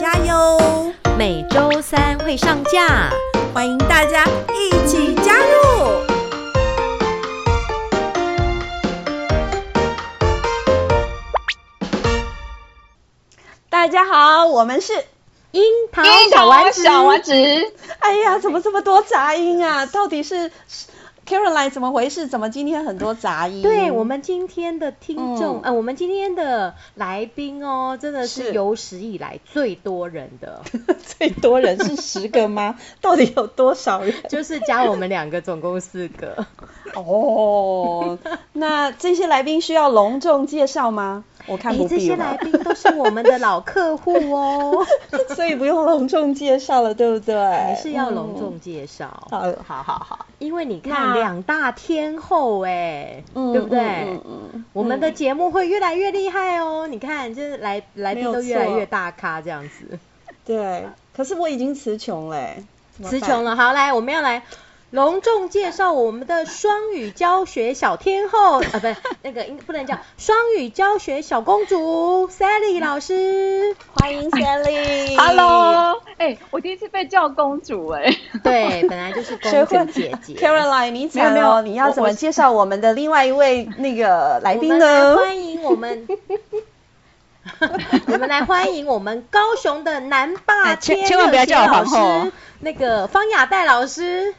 大家哟。每周三会上架，欢迎大家一起加入。大家好，我们是樱桃小丸子。小丸子，哎呀，怎么这么多杂音啊？到底是？Caroline，怎么回事？怎么今天很多杂音？对，我们今天的听众，嗯、呃，我们今天的来宾哦，真的是有史以来最多人的。最多人是十个吗？到底有多少人？就是加我们两个，总共四个。哦，那这些来宾需要隆重介绍吗？我看不必了。这些来宾都是我们的老客户哦，所以不用隆重介绍了，对不对？还是要隆重介绍。好，好，好，好。因为你看两大天后哎，对不对？嗯嗯。我们的节目会越来越厉害哦。你看，就是来来宾都越来越大咖这样子。对。可是我已经词穷了，词穷了。好，来，我们要来。隆重介绍我们的双语教学小天后 啊，不是那个应不能叫双语教学小公主 Sally 老师，欢迎 Sally。Hello，哎、欸，我第一次被叫公主哎、欸。对，本来就是公主姐姐。Caroline，你没有没有，你要怎么介绍我们的另外一位那个来宾呢？欢迎我们，我们来欢迎我们高雄的南霸天，千万不要叫我皇后，那个方雅黛老师。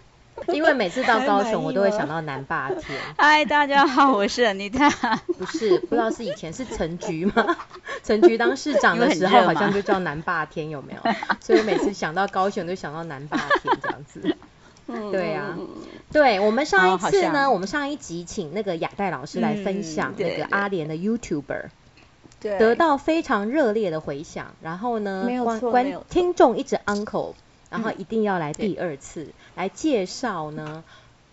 因为每次到高雄，我都会想到南霸天。嗨，大家好，我是 Anita。不是，不知道是以前是陈菊吗？陈菊当市长的时候，好像就叫南霸天，有没有？所以每次想到高雄，就想到南霸天这样子。对啊，对，我们上一次呢，我们上一集请那个雅黛老师来分享那个阿联的 YouTuber，对，得到非常热烈的回响。然后呢，观观听众一直 uncle。然后一定要来第二次、嗯、来介绍呢，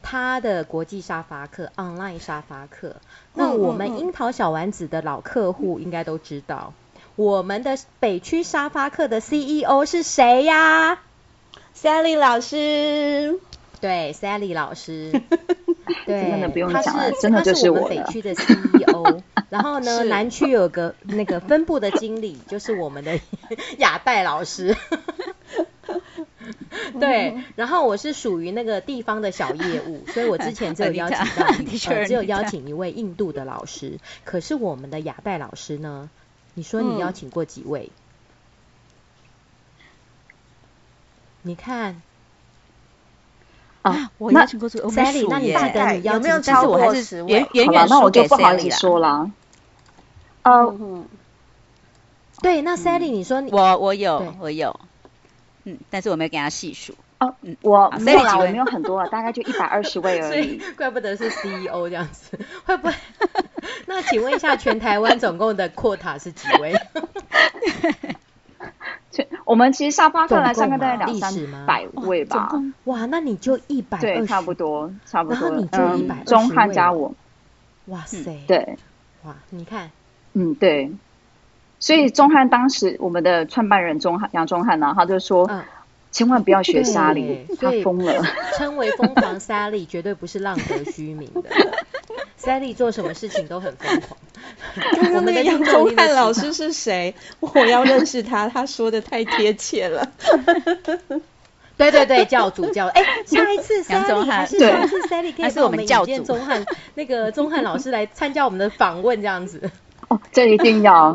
他的国际沙发课 online 沙发课。那我们樱桃小丸子的老客户应该都知道，嗯、我们的北区沙发课的 CEO 是谁呀？Sally 老师。对，Sally 老师。对，真的不用讲了，真的就是我。们北区的 CEO。然后呢，南区有个那个分部的经理，就是我们的 雅代老师。对，然后我是属于那个地方的小业务，所以我之前只有邀请到，只有邀请一位印度的老师。可是我们的雅代老师呢？你说你邀请过几位？你看啊，我邀请过 Sally，那你记得你邀请，但是我还是远远远那我就不好意思说了。嗯，对，那 Sally，你说我我有我有。嗯，但是我没有给他细数哦。嗯，我没有啦，我没有很多，大概就一百二十位而已。怪不得是 CEO 这样子，会不会？那请问一下，全台湾总共的 quota 是几位？全我们其实沙发课来上课大概两三百位吧。哇，那你就一百对，差不多，差不多。然后你就一百二十中汉加我。哇塞！对。哇，你看。嗯，对。所以钟汉当时我们的创办人钟汉杨钟汉呢，他就说，千万不要学 Sally，他疯了。称为疯狂 Sally，绝对不是浪得虚名的。Sally 做什么事情都很疯狂。我们的杨钟汉老师是谁？我要认识他，他说的太贴切了。对对对，教主教，哎，下一次 Sally 还是下一次 Sally 可以跟我们教主钟汉那个钟汉老师来参加我们的访问，这样子。哦，这一定要。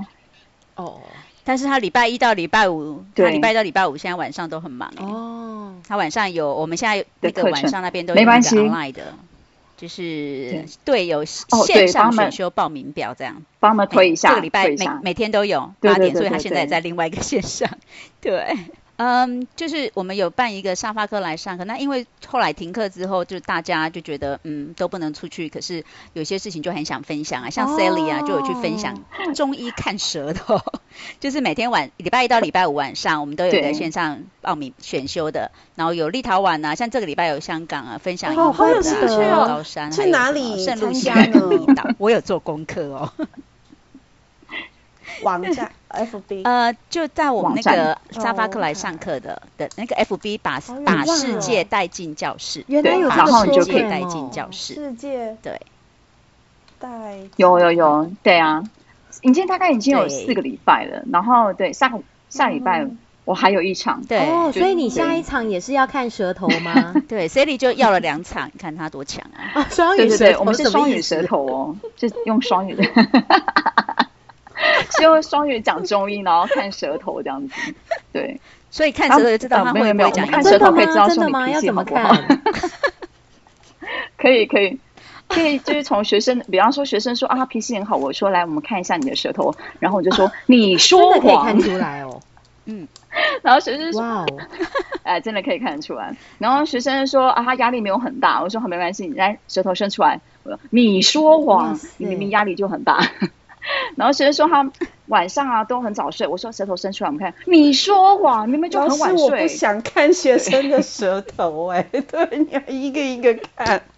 哦，但是他礼拜一到礼拜五，他礼拜一到礼拜五现在晚上都很忙哦。他晚上有，我们现在那个晚上那边都有 online 的，就是对。有线上选修报名表这样，帮我们推一下。这个礼拜每每天都有八点，所以他现在在另外一个线上。对，嗯，就是我们有办一个沙发课来上课，那因为后来停课之后，就大家就觉得嗯都不能出去，可是有些事情就很想分享啊，像 Sally 啊就有去分享 中医看舌头，就是每天晚礼拜一到礼拜五晚上，我们都有在线上报名选修的，然后有立陶宛啊，像这个礼拜有香港啊，分享英文的、啊，高山去哪里圣露西亚 我有做功课哦。网站 FB 呃，就在我们那个沙发客来上课的的那个 FB 把把世界带进教室，原来有把世界带进教室，世界对，带有有有，对啊，已经大概已经有四个礼拜了，然后对下下礼拜我还有一场，对，哦，所以你下一场也是要看舌头吗？对，Sally 就要了两场，你 看他多强啊！双语舌头，我们是双语舌头哦，就用双语的。是用双语讲中医，然后看舌头这样子，对，所以看舌头就知道他会不会讲。看舌头可以知道说你脾气好不好。可以可以可以，就是从学生，比方说学生说啊，他脾气很好，我说来，我们看一下你的舌头，然后我就说你说谎，可以看出来哦，嗯，然后学生说，哇哦，哎，真的可以看得出来。然后学生说啊，他压力没有很大，我说好，没关系，你来舌头伸出来，我说你说谎，你明明压力就很大。然后学生说他晚上啊都很早睡，我说舌头伸出来，我们看。你说谎，明明就很晚睡。我不想看学生的舌头哎，对，你要一个一个看。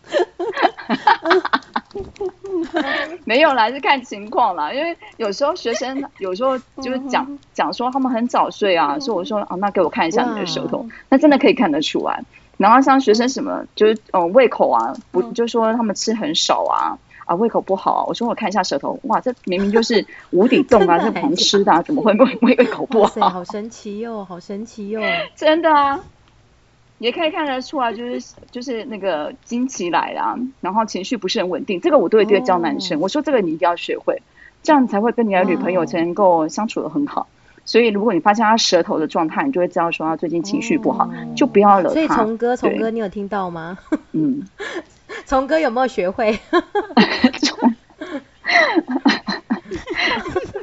没有啦，是看情况啦，因为有时候学生有时候就是讲讲说他们很早睡啊，所以我说啊，那给我看一下你的舌头，那真的可以看得出来。然后像学生什么就是嗯胃口啊，不就说他们吃很少啊。啊，胃口不好啊！我说我看一下舌头，哇，这明明就是 无底洞啊，这狂吃的，啊，怎么会胃胃胃口不好？好神奇哟，哦，好神奇哟，哦！真的啊，也可以看得出来，就是就是那个经期来了，然后情绪不是很稳定。这个我都会对教男生，哦，我说这个你一定要学会，这样才会跟你的女朋友才能够相处的很好。所以如果你发现他舌头的状态，你就会知道说他最近情绪不好，哦，就不要惹他。所以从哥，从哥，你有听到吗？嗯。从哥有没有学会？从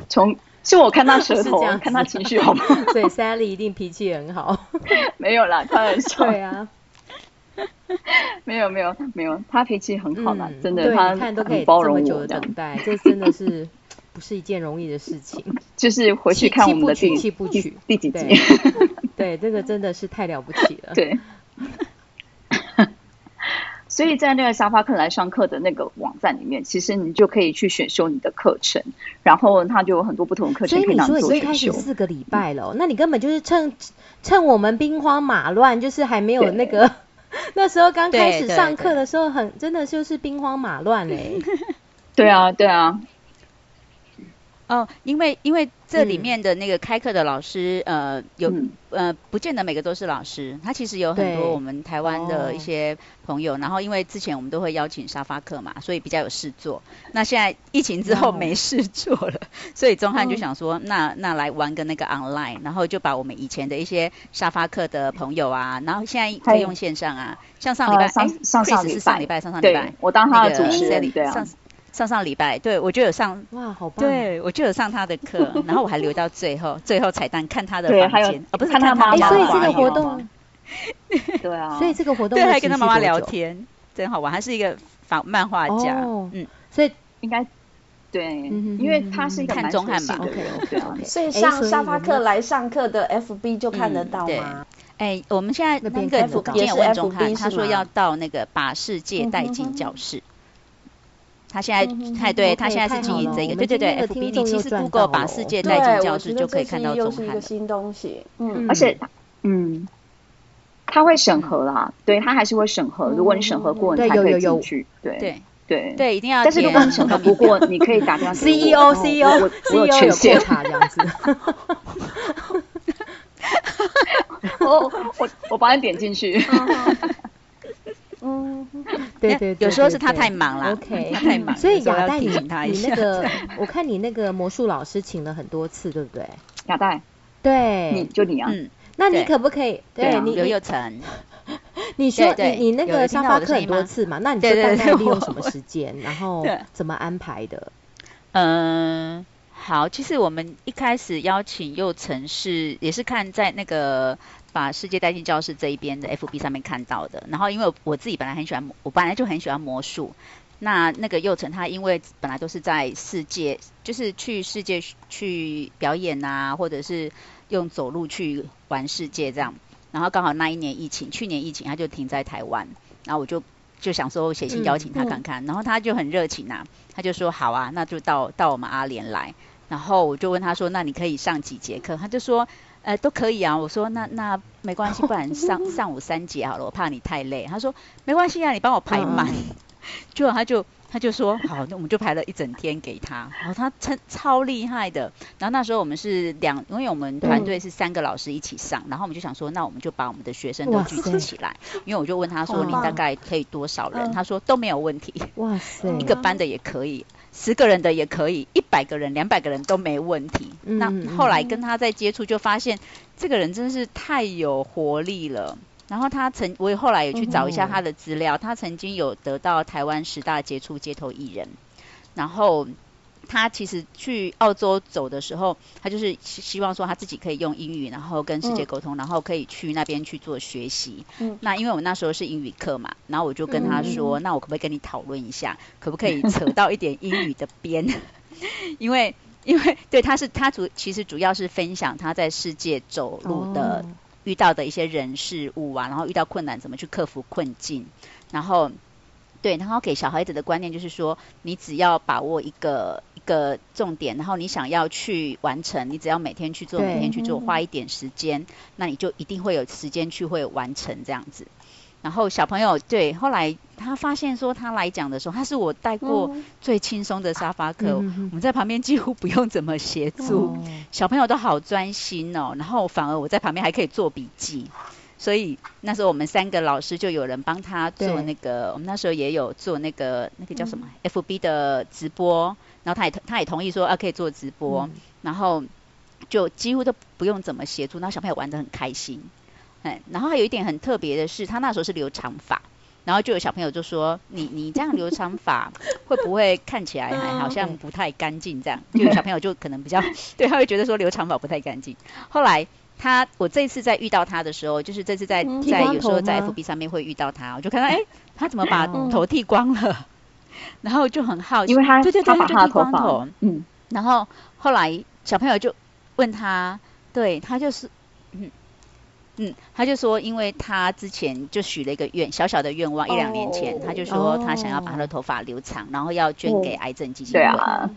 从是我看他舌头，看他情绪好不好？所以 Sally 一定脾气很好。没有啦，开玩笑。对啊。没有没有没有，他脾气很好啦，嗯、真的，他看都可以这么久的等待，这真的是不是一件容易的事情。就是回去看我们的第七部曲第几集。对，这个真的是太了不起了。对。所以在那个沙发客来上课的那个网站里面，其实你就可以去选修你的课程，然后它就有很多不同的课程可以让你做选修。所以你说已经开始四个礼拜了，嗯，那你根本就是趁趁我们兵荒马乱，就是还没有那个 那时候刚开始上课的时候很，很真的就是兵荒马乱嘞。对啊，对啊。哦，因为因为这里面的那个开课的老师，嗯、呃，有呃，不见得每个都是老师，他其实有很多我们台湾的一些朋友，然后因为之前我们都会邀请沙发客嘛，所以比较有事做。那现在疫情之后没事做了，所以钟汉就想说，那那来玩个那个 online，然后就把我们以前的一些沙发客的朋友啊，然后现在可以用线上啊，像上礼拜，上上上礼拜，上礼拜，上上礼拜，我当他的主持人，对啊。上上礼拜，对我就有上，哇，好棒！对我就有上他的课，然后我还留到最后，最后彩蛋看他的房间，哦，不是看他妈妈，所以这个活动，对啊，所以这个活动对，还跟他妈妈聊天，真好玩，还是一个仿漫画家，嗯，所以应该对，因为他是一个看中汉吧，OK OK，所以上沙发课来上课的 FB 就看得到吗？哎，我们现在那个也有问中翰，他说要到那个把世界带进教室。他现在，太对，他现在是经营这个，对对对，FB 你其实 Google 把世界带进教室就可以看到宗翰。一个新东西，嗯，而且，嗯，他会审核啦，对他还是会审核，如果你审核过，你才可以进去，对对对。对，一定要。但是如果你审核不过，你可以打电话 CEO CEO CEO 有检查这样子。我我 我帮你点进去。嗯，对对，有时候是他太忙了，OK，他太忙，所以亚代你你那个，我看你那个魔术老师请了很多次，对不对？亚代，对，你就你啊，嗯，那你可不可以？对你刘又成，你说你你那个沙发课很多次嘛？那你就大概利用什么时间，然后怎么安排的？嗯，好，其实我们一开始邀请又成是也是看在那个。把世界带进教室这一边的 FB 上面看到的，然后因为我自己本来很喜欢，我本来就很喜欢魔术，那那个幼成他因为本来都是在世界，就是去世界去表演啊，或者是用走路去玩世界这样。然后刚好那一年疫情，去年疫情他就停在台湾，然后我就就想说写信邀请他看看，嗯嗯、然后他就很热情啊，他就说好啊，那就到到我们阿联来。然后我就问他说，那你可以上几节课？他就说，呃，都可以啊。我说那那没关系，不然上 上午三节好了，我怕你太累。他说没关系啊，你帮我排满。嗯就他就他就说好，那我们就排了一整天给他，然后他超超厉害的。然后那时候我们是两，因为我们团队是三个老师一起上，然后我们就想说，那我们就把我们的学生都聚集起来。因为我就问他说，你大概可以多少人？他说都没有问题。哇塞，一个班的也可以，十个人的也可以，一百个人、两百个人都没问题。那后来跟他在接触，就发现这个人真是太有活力了。然后他曾，我也后来也去找一下他的资料，他曾经有得到台湾十大杰出街头艺人。然后他其实去澳洲走的时候，他就是希望说他自己可以用英语，然后跟世界沟通，然后可以去那边去做学习。那因为我们那时候是英语课嘛，然后我就跟他说，那我可不可以跟你讨论一下，可不可以扯到一点英语的边？因为因为对他是他主其实主要是分享他在世界走路的。遇到的一些人事物啊，然后遇到困难怎么去克服困境，然后对，然后给小孩子的观念就是说，你只要把握一个一个重点，然后你想要去完成，你只要每天去做，每天去做，花一点时间，那你就一定会有时间去会完成这样子。然后小朋友对，后来他发现说他来讲的时候，他是我带过最轻松的沙发课，嗯、我们在旁边几乎不用怎么协助，嗯、小朋友都好专心哦。然后反而我在旁边还可以做笔记，所以那时候我们三个老师就有人帮他做那个，我们那时候也有做那个那个叫什么、嗯、FB 的直播，然后他也他也同意说啊可以做直播，嗯、然后就几乎都不用怎么协助，那小朋友玩得很开心。哎，然后还有一点很特别的是，他那时候是留长发，然后就有小朋友就说：“你你这样留长发，会不会看起来还好像不太干净？”这样，就有小朋友就可能比较 对，他会觉得说留长发不太干净。后来他我这次在遇到他的时候，就是这次在在有时候在 FB 上面会遇到他，我就看到哎，他怎么把头剃光了？然后就很好奇，因为他对对对，他就剃光头，嗯，然后后来小朋友就问他，对他就是嗯。嗯，他就说，因为他之前就许了一个愿，小小的愿望，一两年前他就说他想要把他的头发留长，然后要捐给癌症基金会。对啊，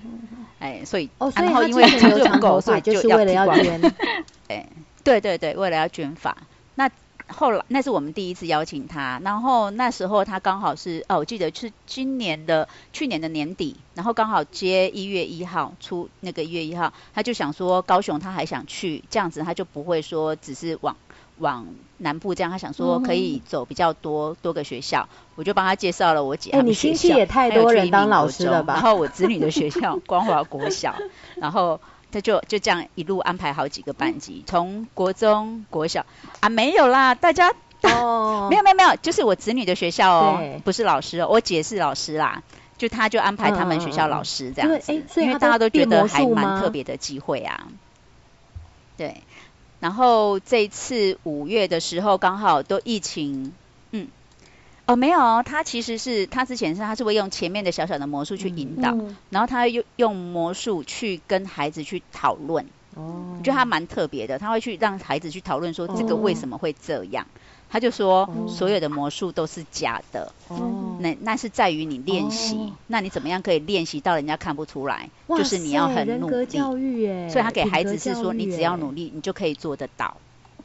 哎，所以，然后因为长留长头发就是为了要捐。哎，对对对，为了要捐法。那后来那是我们第一次邀请他，然后那时候他刚好是哦，我记得是今年的去年的年底，然后刚好接一月一号出那个一月一号，他就想说高雄他还想去，这样子他就不会说只是往。往南部这样，他想说可以走比较多、嗯、多个学校，我就帮他介绍了我姐他们学校。哎、欸，你亲戚也太多人当老师了吧？然后我子女的学校光华国小，然后他就就这样一路安排好几个班级，从国中、国小。啊没有啦，大家哦，没有没有没有，就是我子女的学校哦，不是老师哦，我姐是老师啦，就他就安排他们学校老师这样子，因为大家都觉得还蛮特别的机会啊，对。然后这一次五月的时候，刚好都疫情，嗯，哦，没有，他其实是他之前是他是会用前面的小小的魔术去引导，嗯、然后他用用魔术去跟孩子去讨论，哦，我觉得他蛮特别的，他会去让孩子去讨论说这个为什么会这样。哦他就说，所有的魔术都是假的，哦、那那是在于你练习，哦、那你怎么样可以练习到人家看不出来？就是你要很努力，所以他给孩子是说，你只要努力，你就可以做得到。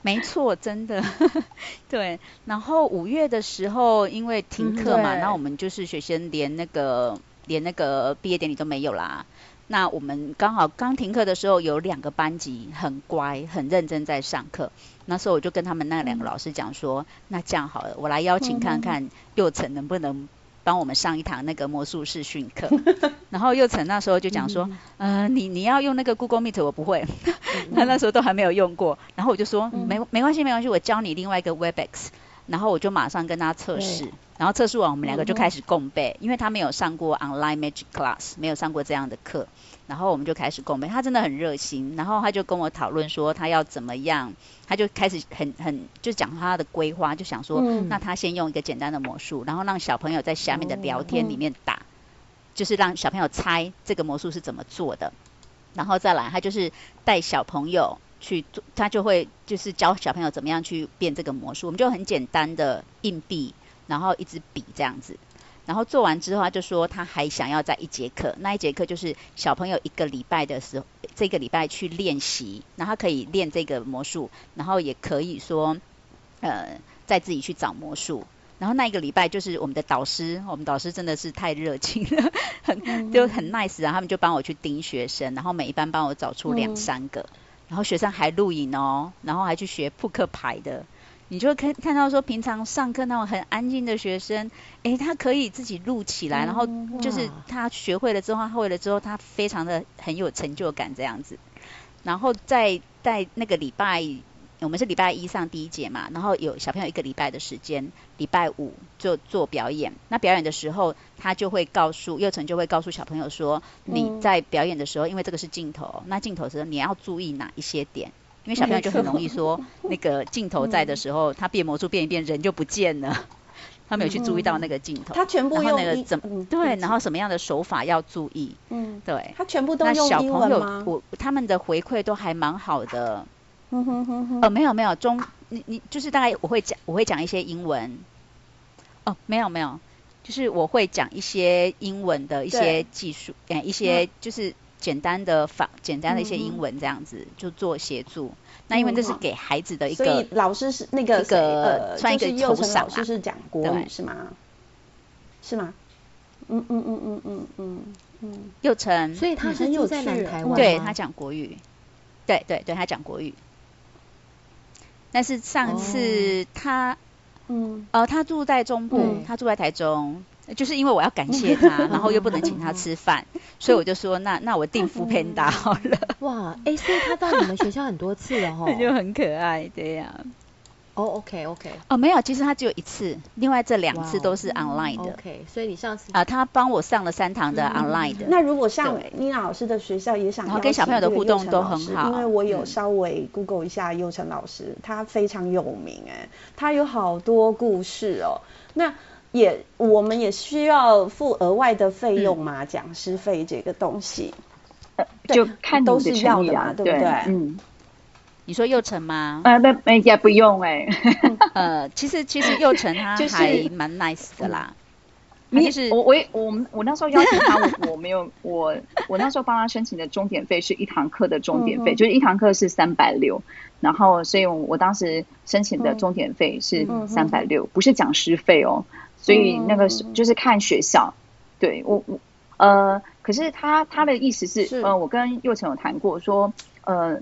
没错，真的，对。然后五月的时候，因为停课嘛，那、嗯、我们就是学生连那个连那个毕业典礼都没有啦。那我们刚好刚停课的时候，有两个班级很乖、很认真在上课。那时候我就跟他们那两个老师讲说，嗯、那这样好了，我来邀请看看幼成能不能帮我们上一堂那个魔术视讯课。然后佑成那时候就讲说，嗯、呃，你你要用那个 Google Meet，我不会，他那时候都还没有用过。然后我就说，嗯、没没关系没关系，我教你另外一个 Webex。然后我就马上跟他测试，然后测试完我们两个就开始共背，嗯、因为他没有上过 online magic class，没有上过这样的课，然后我们就开始共备。他真的很热心，然后他就跟我讨论说他要怎么样，他就开始很很就讲他的规划，就想说，嗯、那他先用一个简单的魔术，然后让小朋友在下面的聊天里面打，就是让小朋友猜这个魔术是怎么做的，然后再来他就是带小朋友去做，他就会就是教小朋友怎么样去变这个魔术。我们就很简单的硬币，然后一支笔这样子。然后做完之后，他就说他还想要再一节课，那一节课就是小朋友一个礼拜的时候，这个礼拜去练习，然后他可以练这个魔术，然后也可以说，呃，再自己去找魔术。然后那一个礼拜就是我们的导师，我们导师真的是太热情了，很就很 nice，然后他们就帮我去盯学生，然后每一班帮我找出两三个，然后学生还录影哦，然后还去学扑克牌的。你就会看看到说，平常上课那种很安静的学生，诶，他可以自己录起来，然后就是他学会了之后，他会了之后，他非常的很有成就感这样子。然后在在那个礼拜，我们是礼拜一上第一节嘛，然后有小朋友一个礼拜的时间，礼拜五就做表演。那表演的时候，他就会告诉幼成就会告诉小朋友说，你在表演的时候，因为这个是镜头，那镜头时候你要注意哪一些点。因为小朋友就很容易说，那个镜头在的时候，他变魔术变一变，人就不见了。他没有去注意到那个镜头。他全部用那个怎么对？然后什么样的手法要注意？嗯，对。他全部都用英文吗？那小朋友，我他们的回馈都还蛮好的。嗯哼哼哼。哦，没有没有中，你你就是大概我会讲我会讲一些英文。哦，没有没有，就是我会讲一些英文的一些技术，哎，一些就是。简单的法，简单的一些英文这样子、嗯、就做协助。那因为这是给孩子的一个，所以老师是那个一个呃，算一个幼成老师是讲国语是吗？是吗？嗯嗯嗯嗯嗯嗯嗯。幼成，所以他是住在南台湾，对他讲国语，对对对，他讲国语。但是上次他，嗯，哦，他住在中部，嗯、他住在台中。就是因为我要感谢 他，然后又不能请他吃饭，所以我就说那那我订 foodpanda 好了。哇，哎、欸，所以他到你们学校很多次了哈，就很可爱，对呀、啊。哦、oh,，OK OK。哦，没有，其实他只有一次，另外这两次都是 online 的。Wow, OK，所以你上次啊，他帮我上了三堂的 online 的。嗯、那如果像妮娜老师的学校也想，然后跟小朋友的互动都很好，因为我有稍微 Google 一下幼成老师，嗯、他非常有名哎，他有好多故事哦。那也，我们也需要付额外的费用嘛？讲师费这个东西，就看都是要的嘛，对不对？嗯，你说幼成吗？呃，那那也不用哎。呃，其实其实幼成他还蛮 nice 的啦。我我我我那时候邀请他，我我没有我我那时候帮他申请的钟点费是一堂课的钟点费，就是一堂课是三百六，然后所以我当时申请的钟点费是三百六，不是讲师费哦。所以那个是就是看学校，对我我呃，可是他他的意思是，是呃，我跟幼成有谈过说，呃，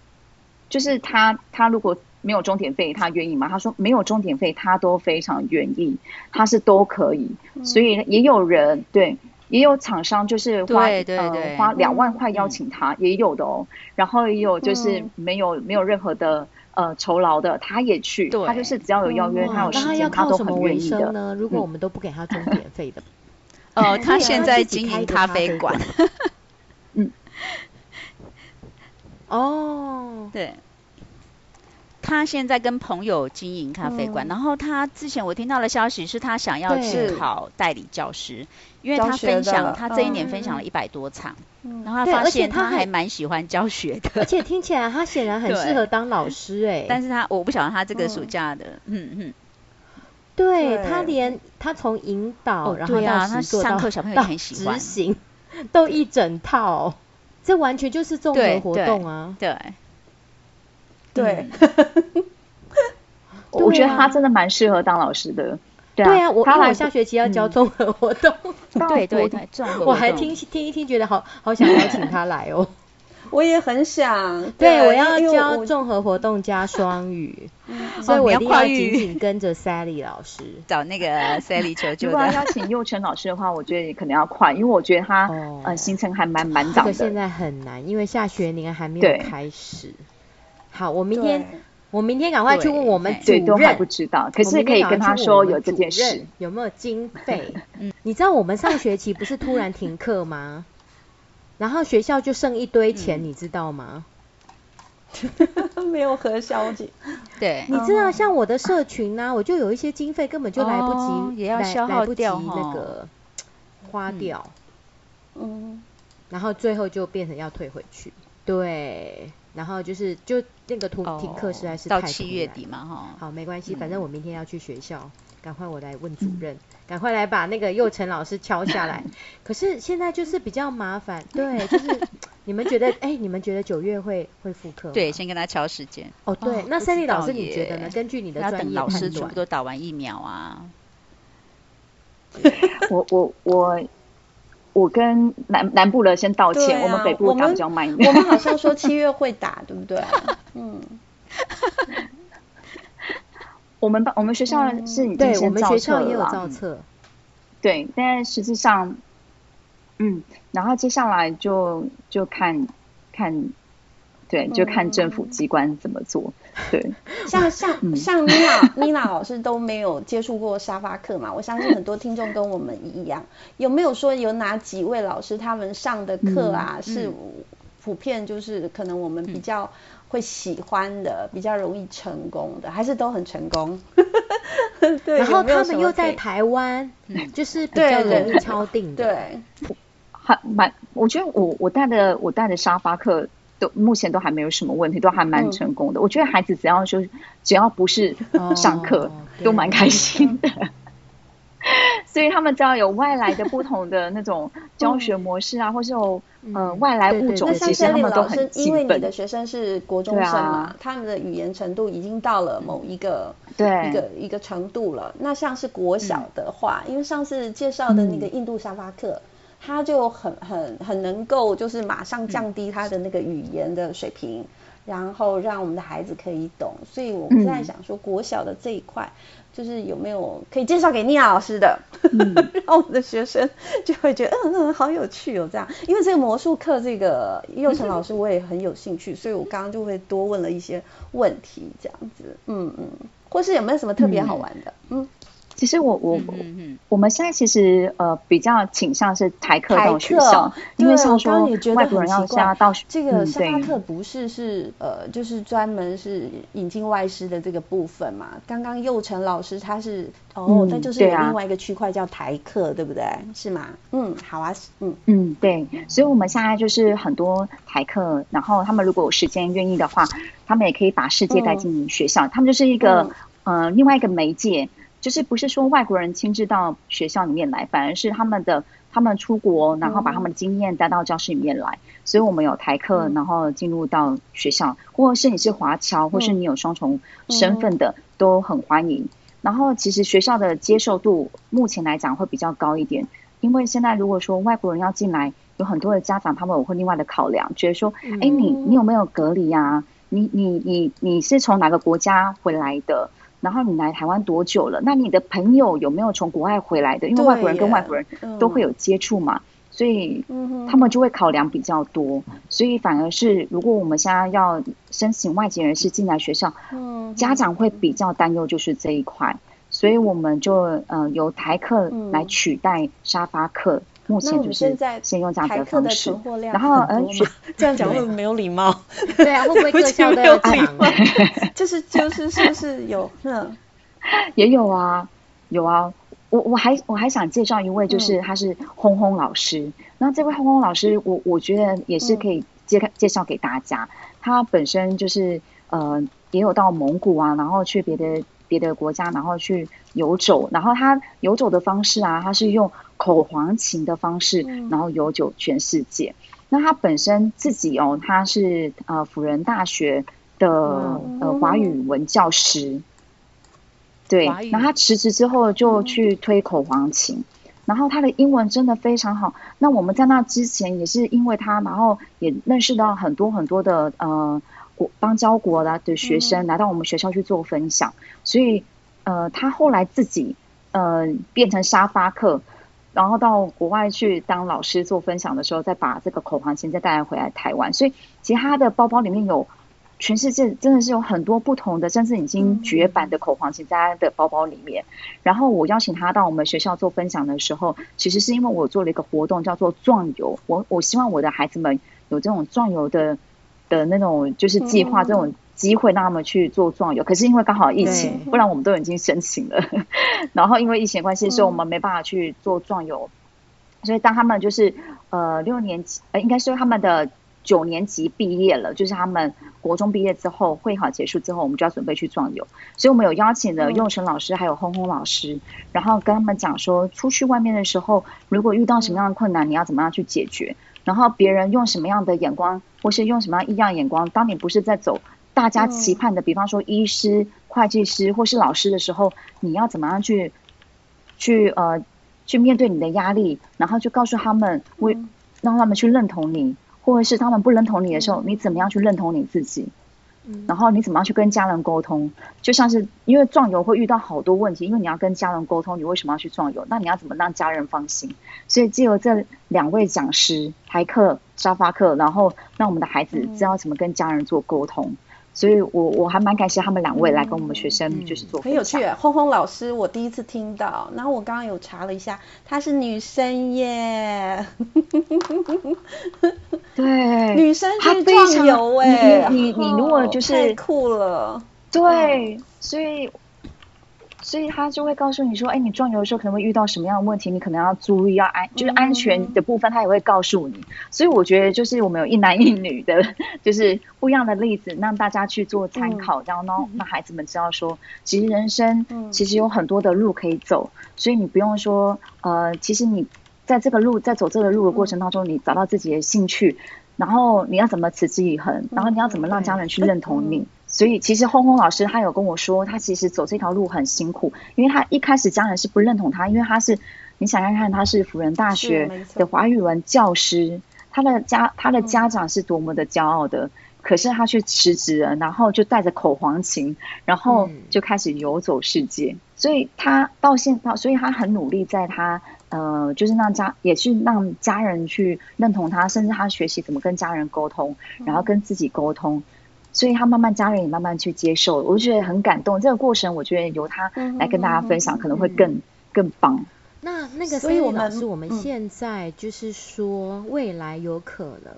就是他他如果没有钟点费，他愿意吗？他说没有钟点费，他都非常愿意，他是都可以。所以也有人对，也有厂商就是花呃花两万块邀请他，也有的哦。然后也有就是没有没有任何的。呃，酬劳的他也去，他就是只要有邀约，他有时间，他都很愿意的。呢？如果我们都不给他钟点费的，哦，他现在经营咖啡馆。嗯，哦，对，他现在跟朋友经营咖啡馆，然后他之前我听到的消息是他想要去考代理教师，因为他分享他这一年分享了一百多场。然后他发现他还蛮喜欢教学的，而且听起来他显然很适合当老师哎。但是他我不晓得他这个暑假的，嗯。嗯，对他连他从引导，然后到他上课小朋友很喜欢，执行都一整套，这完全就是综合活动啊。对对，我觉得他真的蛮适合当老师的。对啊，我因为我下学期要教综合活动，对 对对，综合。我还听听一听，觉得好好想邀请他来哦。我也很想，对，我要教综合活动加双语，所以我一定要紧紧跟着 Sally 老师，找那个 Sally 求救。如果要邀请幼成老师的话，我觉得可能要快，因为我觉得他呃行程还蛮蛮早的。现在很难，因为下学年还没有开始。好，我明天。我明天赶快去问我们主任，不知道，可是可以跟他说有这件事，有没有经 费？嗯，你知道我们上学期不是突然停课吗？然后学校就剩一堆钱，你知道吗？没有核销金。对，你知道像我的社群呢，我就有一些经费根本就来不及，也要消耗掉那个花掉。嗯，然后最后就变成要退回去，对，然后就是就那个图停课实在是太、哦、到七月底嘛哈，好没关系，反正我明天要去学校，赶、嗯、快我来问主任，赶、嗯、快来把那个幼成老师敲下来。可是现在就是比较麻烦，对，就是你们觉得哎，你们觉得九月会会复课？对，先跟他敲时间。哦，对，哦、那 Sandy 老师你觉得呢？根据你的专业老师全部都打完疫苗啊。我我我我跟南南部的先道歉，啊、我们北部打比较慢一点。我们好像说 七月会打，对不对？嗯。我们班我们学校是已经先造册了，也有造册。对，但实际上，嗯，然后接下来就就看看。对，就看政府机关怎么做。嗯、对，像像 像妮娜妮娜老师都没有接触过沙发课嘛？我相信很多听众跟我们一样，有没有说有哪几位老师他们上的课啊、嗯、是普遍就是可能我们比较会喜欢的，嗯、比较容易成功的，还是都很成功？对，然后他们又在台湾，就是比较容易敲定的。对，还蛮，我觉得我我带的我带的沙发课。都目前都还没有什么问题，都还蛮成功的。嗯、我觉得孩子只要说，只要不是上课，哦、都蛮开心的。所以他们只要有外来的不同的那种教学模式啊，嗯、或是有呃外来物种，其实他们都很。因为你的学生是国中生嘛，啊、他们的语言程度已经到了某一个对一个一个程度了。那像是国小的话，嗯、因为上次介绍的那个印度沙发课。嗯他就很很很能够，就是马上降低他的那个语言的水平，嗯、然后让我们的孩子可以懂。所以我们现在想说，国小的这一块，就是有没有可以介绍给妮亚老师的，嗯、让我们的学生就会觉得，嗯嗯，好有趣哦，这样。因为这个魔术课，这个幼成老师我也很有兴趣，所以我刚刚就会多问了一些问题，这样子，嗯嗯，或是有没有什么特别好玩的，嗯。嗯其实我我、嗯、我们现在其实呃比较倾向是台客到学校，因为像说外国人要加到这个沙发课不是是呃就是专门是引进外师的这个部分嘛？刚刚幼成老师他是哦，那、嗯、就是有另外一个区块叫台客，对，不对？是吗？嗯，好啊，嗯嗯对，所以我们现在就是很多台客，然后他们如果有时间愿意的话，他们也可以把世界带进学校，嗯、他们就是一个、嗯、呃另外一个媒介。就是不是说外国人亲自到学校里面来，反而是他们的他们出国，然后把他们的经验带到教室里面来。嗯、所以我们有台客，然后进入到学校，或者是你是华侨，或是你有双重身份的，嗯、都很欢迎。然后其实学校的接受度目前来讲会比较高一点，因为现在如果说外国人要进来，有很多的家长他们会另外的考量，觉得说，哎，你你有没有隔离呀、啊？你你你你是从哪个国家回来的？然后你来台湾多久了？那你的朋友有没有从国外回来的？因为外国人跟外国人都会有接触嘛，嗯、所以他们就会考量比较多。所以反而是，如果我们现在要申请外籍人士进来学校，嗯、家长会比较担忧就是这一块。所以我们就呃由台客来取代沙发课。目前就是先用这样的方式，然后呃，这样讲会不会没有礼貌？对啊，会不会 各校都有礼貌？就是就是是不是有？嗯，也有啊，有啊。我我还我还想介绍一位，就是他是轰轰老师。那这位轰轰老师，我我觉得也是可以介介绍给大家。他本身就是呃，也有到蒙古啊，然后去别的。别的国家，然后去游走，然后他游走的方式啊，他是用口簧琴的方式，然后游走全世界。嗯、那他本身自己哦，他是呃辅仁大学的、嗯、呃华语文教师，对。然后他辞职之后就去推口簧琴，嗯、然后他的英文真的非常好。那我们在那之前也是因为他，然后也认识到很多很多的呃。国邦交国的的学生来到我们学校去做分享，嗯、所以呃，他后来自己呃变成沙发客，然后到国外去当老师做分享的时候，再把这个口簧琴再带回来台湾。所以其实他的包包里面有全世界真的是有很多不同的，甚至已经绝版的口簧琴在他的包包里面。嗯、然后我邀请他到我们学校做分享的时候，其实是因为我做了一个活动叫做壮游，我我希望我的孩子们有这种壮游的。的那种就是计划这种机会让他们去做壮游，嗯、可是因为刚好疫情，不然我们都已经申请了。然后因为疫情关系，所以我们没办法去做壮游。嗯、所以当他们就是呃六年级，呃应该是他们的九年级毕业了，就是他们国中毕业之后，会考结束之后，我们就要准备去壮游。所以我们有邀请了幼成老师还有轰轰老师，然后跟他们讲说，出去外面的时候，如果遇到什么样的困难，你要怎么样去解决？然后别人用什么样的眼光，或是用什么样异样眼光，当你不是在走大家期盼的，比方说医师、会计师或是老师的时候，你要怎么样去去呃？去面对你的压力，然后去告诉他们，为让他们去认同你，或者是他们不认同你的时候，你怎么样去认同你自己？然后你怎么样去跟家人沟通？就像是因为壮游会遇到好多问题，因为你要跟家人沟通，你为什么要去壮游？那你要怎么让家人放心？所以借由这两位讲师，台课、沙发课，然后让我们的孩子知道怎么跟家人做沟通。所以我，我我还蛮感谢他们两位来跟我们学生就是做、嗯嗯、很有趣。轰轰老师，我第一次听到，然后我刚刚有查了一下，她是女生耶。对，女生去壮游哎，你你你如果就是、哦、太酷了。对，所以。所以他就会告诉你说，哎，你壮游的时候可能会遇到什么样的问题，你可能要注意，要安，就是安全的部分，他也会告诉你。所以我觉得，就是我们有一男一女的，就是不一样的例子，让大家去做参考，然后呢让孩子们知道说，其实人生其实有很多的路可以走，所以你不用说，呃，其实你在这个路，在走这个路的过程当中，你找到自己的兴趣，然后你要怎么持之以恒，然后你要怎么让家人去认同你。所以其实轰轰老师他有跟我说，他其实走这条路很辛苦，因为他一开始家人是不认同他，因为他是你想看看他是辅仁大学的华语文教师，他的家他的家长是多么的骄傲的，可是他却辞职了，然后就带着口簧琴，然后就开始游走世界。所以他到现在，所以他很努力，在他呃，就是让家也是让家人去认同他，甚至他学习怎么跟家人沟通，然后跟自己沟通。所以他慢慢家人也慢慢去接受，我就觉得很感动。这个过程，我觉得由他来跟大家分享，可能会更、嗯、更棒。那那个，所以我们是我们现在就是说，未来有可能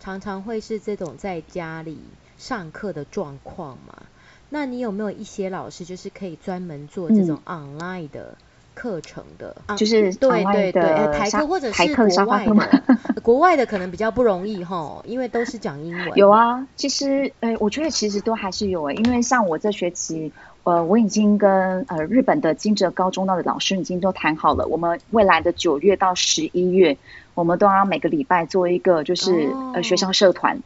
常常会是这种在家里上课的状况嘛？那你有没有一些老师，就是可以专门做这种 online 的？课程的，就是对对对，台课或者是国外的，国外的可能比较不容易哈，因为都是讲英文。有啊，其实，呃，我觉得其实都还是有诶，因为像我这学期，呃，我已经跟呃日本的金泽高中的老师已经都谈好了，我们未来的九月到十一月，我们都要每个礼拜做一个就是、哦、呃学校社团，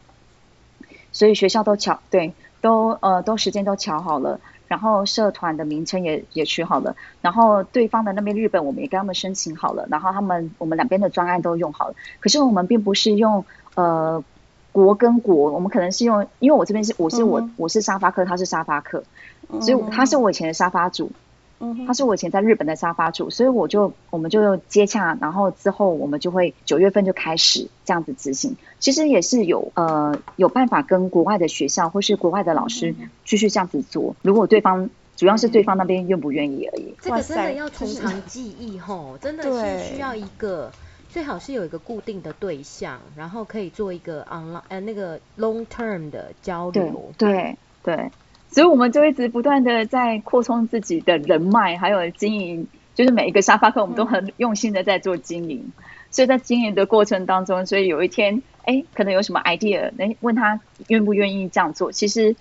所以学校都巧对，都呃都时间都巧好了。然后社团的名称也也取好了，然后对方的那边日本我们也跟他们申请好了，然后他们我们两边的专案都用好了。可是我们并不是用呃国跟国，我们可能是用，因为我这边是我是我、嗯、我是沙发客，他是沙发客，所以他是我以前的沙发主。他是我以前在日本的沙发主，所以我就我们就接洽，然后之后我们就会九月份就开始这样子执行。其实也是有呃有办法跟国外的学校或是国外的老师继续这样子做。如果对方主要是对方那边愿不愿意而已。这个真的要从长 计议吼，真的是需要一个最好是有一个固定的对象，然后可以做一个 online 呃那个 long term 的交流。对对。对所以我们就一直不断的在扩充自己的人脉，还有经营，就是每一个沙发客，我们都很用心的在做经营。所以在经营的过程当中，所以有一天，哎，可能有什么 idea，能问他愿不愿意这样做。其实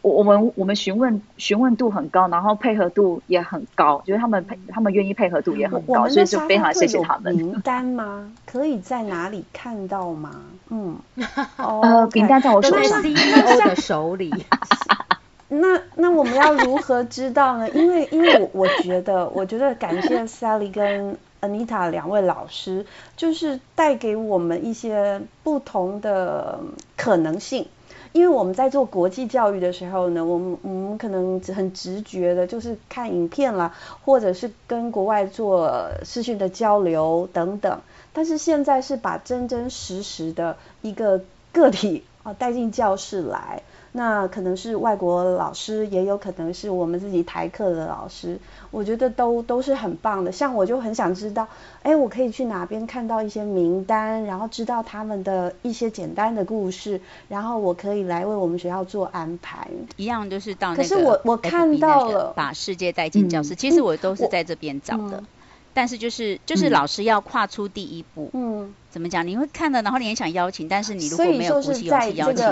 我我们我们询问询问度很高，然后配合度也很高，就是他们配他们愿意配合度也很高，所以就非常谢谢他们。名单吗？可以在哪里看到吗？嗯，呃，名单在我手上，CEO 的手里。那那我们要如何知道呢？因为因为我我觉得我觉得感谢 Sally 跟 Anita 两位老师，就是带给我们一些不同的可能性。因为我们在做国际教育的时候呢，我们我们可能很直觉的，就是看影片啦，或者是跟国外做视讯的交流等等。但是现在是把真真实实的一个个体啊带进教室来。那可能是外国老师，也有可能是我们自己台课的老师，我觉得都都是很棒的。像我就很想知道，哎，我可以去哪边看到一些名单，然后知道他们的一些简单的故事，然后我可以来为我们学校做安排。一样就是到那个，可是我我看到了，把世界带进教室。嗯、其实我都是在这边找的。嗯但是就是就是老师要跨出第一步。嗯。怎么讲？你会看的，然后你也想邀请，但是你如果没有鼓起勇气邀请，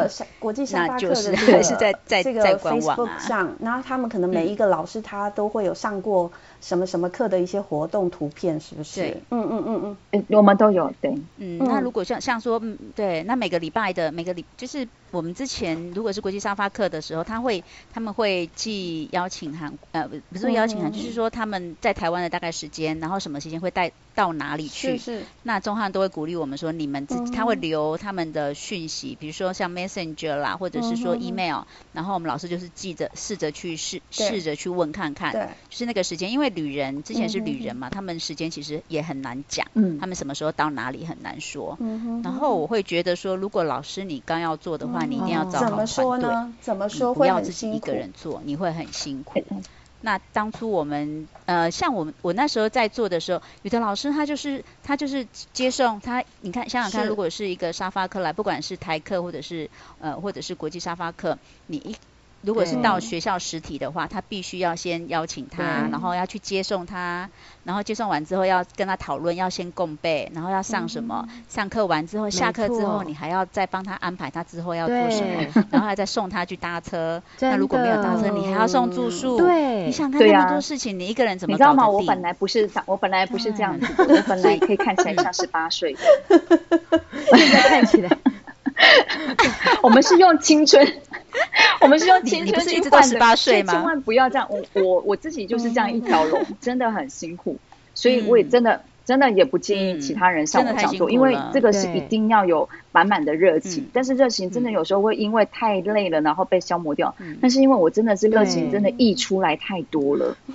那就是 是在在这个 Facebook 上，然后他们可能每一个老师他都会有上过什么什么课的一些活动图片，是不是？对，嗯嗯嗯嗯，我们都有，对，嗯，那如果像像说，对，那每个礼拜的每个礼就是。我们之前如果是国际沙发课的时候，他会他们会寄邀请函，呃，不不是邀请函，嗯、就是说他们在台湾的大概时间，然后什么时间会带到哪里去。是是。那中汉都会鼓励我们说，你们自己、嗯、他会留他们的讯息，比如说像 Messenger 啦，或者是说 email，、嗯、然后我们老师就是记着试着去试试着去问看看，就是那个时间，因为旅人之前是旅人嘛，嗯、他们时间其实也很难讲，嗯，他们什么时候到哪里很难说，嗯，然后我会觉得说，如果老师你刚要做的话，嗯、你一定要找好。怎么说呢？怎么说？不要自己一个人做，你会很辛苦。那当初我们呃，像我们我那时候在做的时候，有的老师他就是他就是接送他，你看想想看，如果是一个沙发客来，不管是台客或者是呃或者是国际沙发客，你一。如果是到学校实体的话，他必须要先邀请他，然后要去接送他，然后接送完之后要跟他讨论，要先共备，然后要上什么，上课完之后，下课之后你还要再帮他安排他之后要做什么，然后还再送他去搭车。那如果没有搭车，你还要送住宿。对，你想看那么多事情，你一个人怎么？你知道吗？我本来不是，我本来不是这样子的，我本来可以看起来像十八岁的，现在看起来。我们是用青春，我们是用青春去换的。岁吗？千万不要这样，我我我自己就是这样一条龙，真的很辛苦，所以我也真的。真的也不建议其他人上我讲座，因为这个是一定要有满满的热情。但是热情真的有时候会因为太累了，然后被消磨掉。但是因为我真的是热情真的溢出来太多了，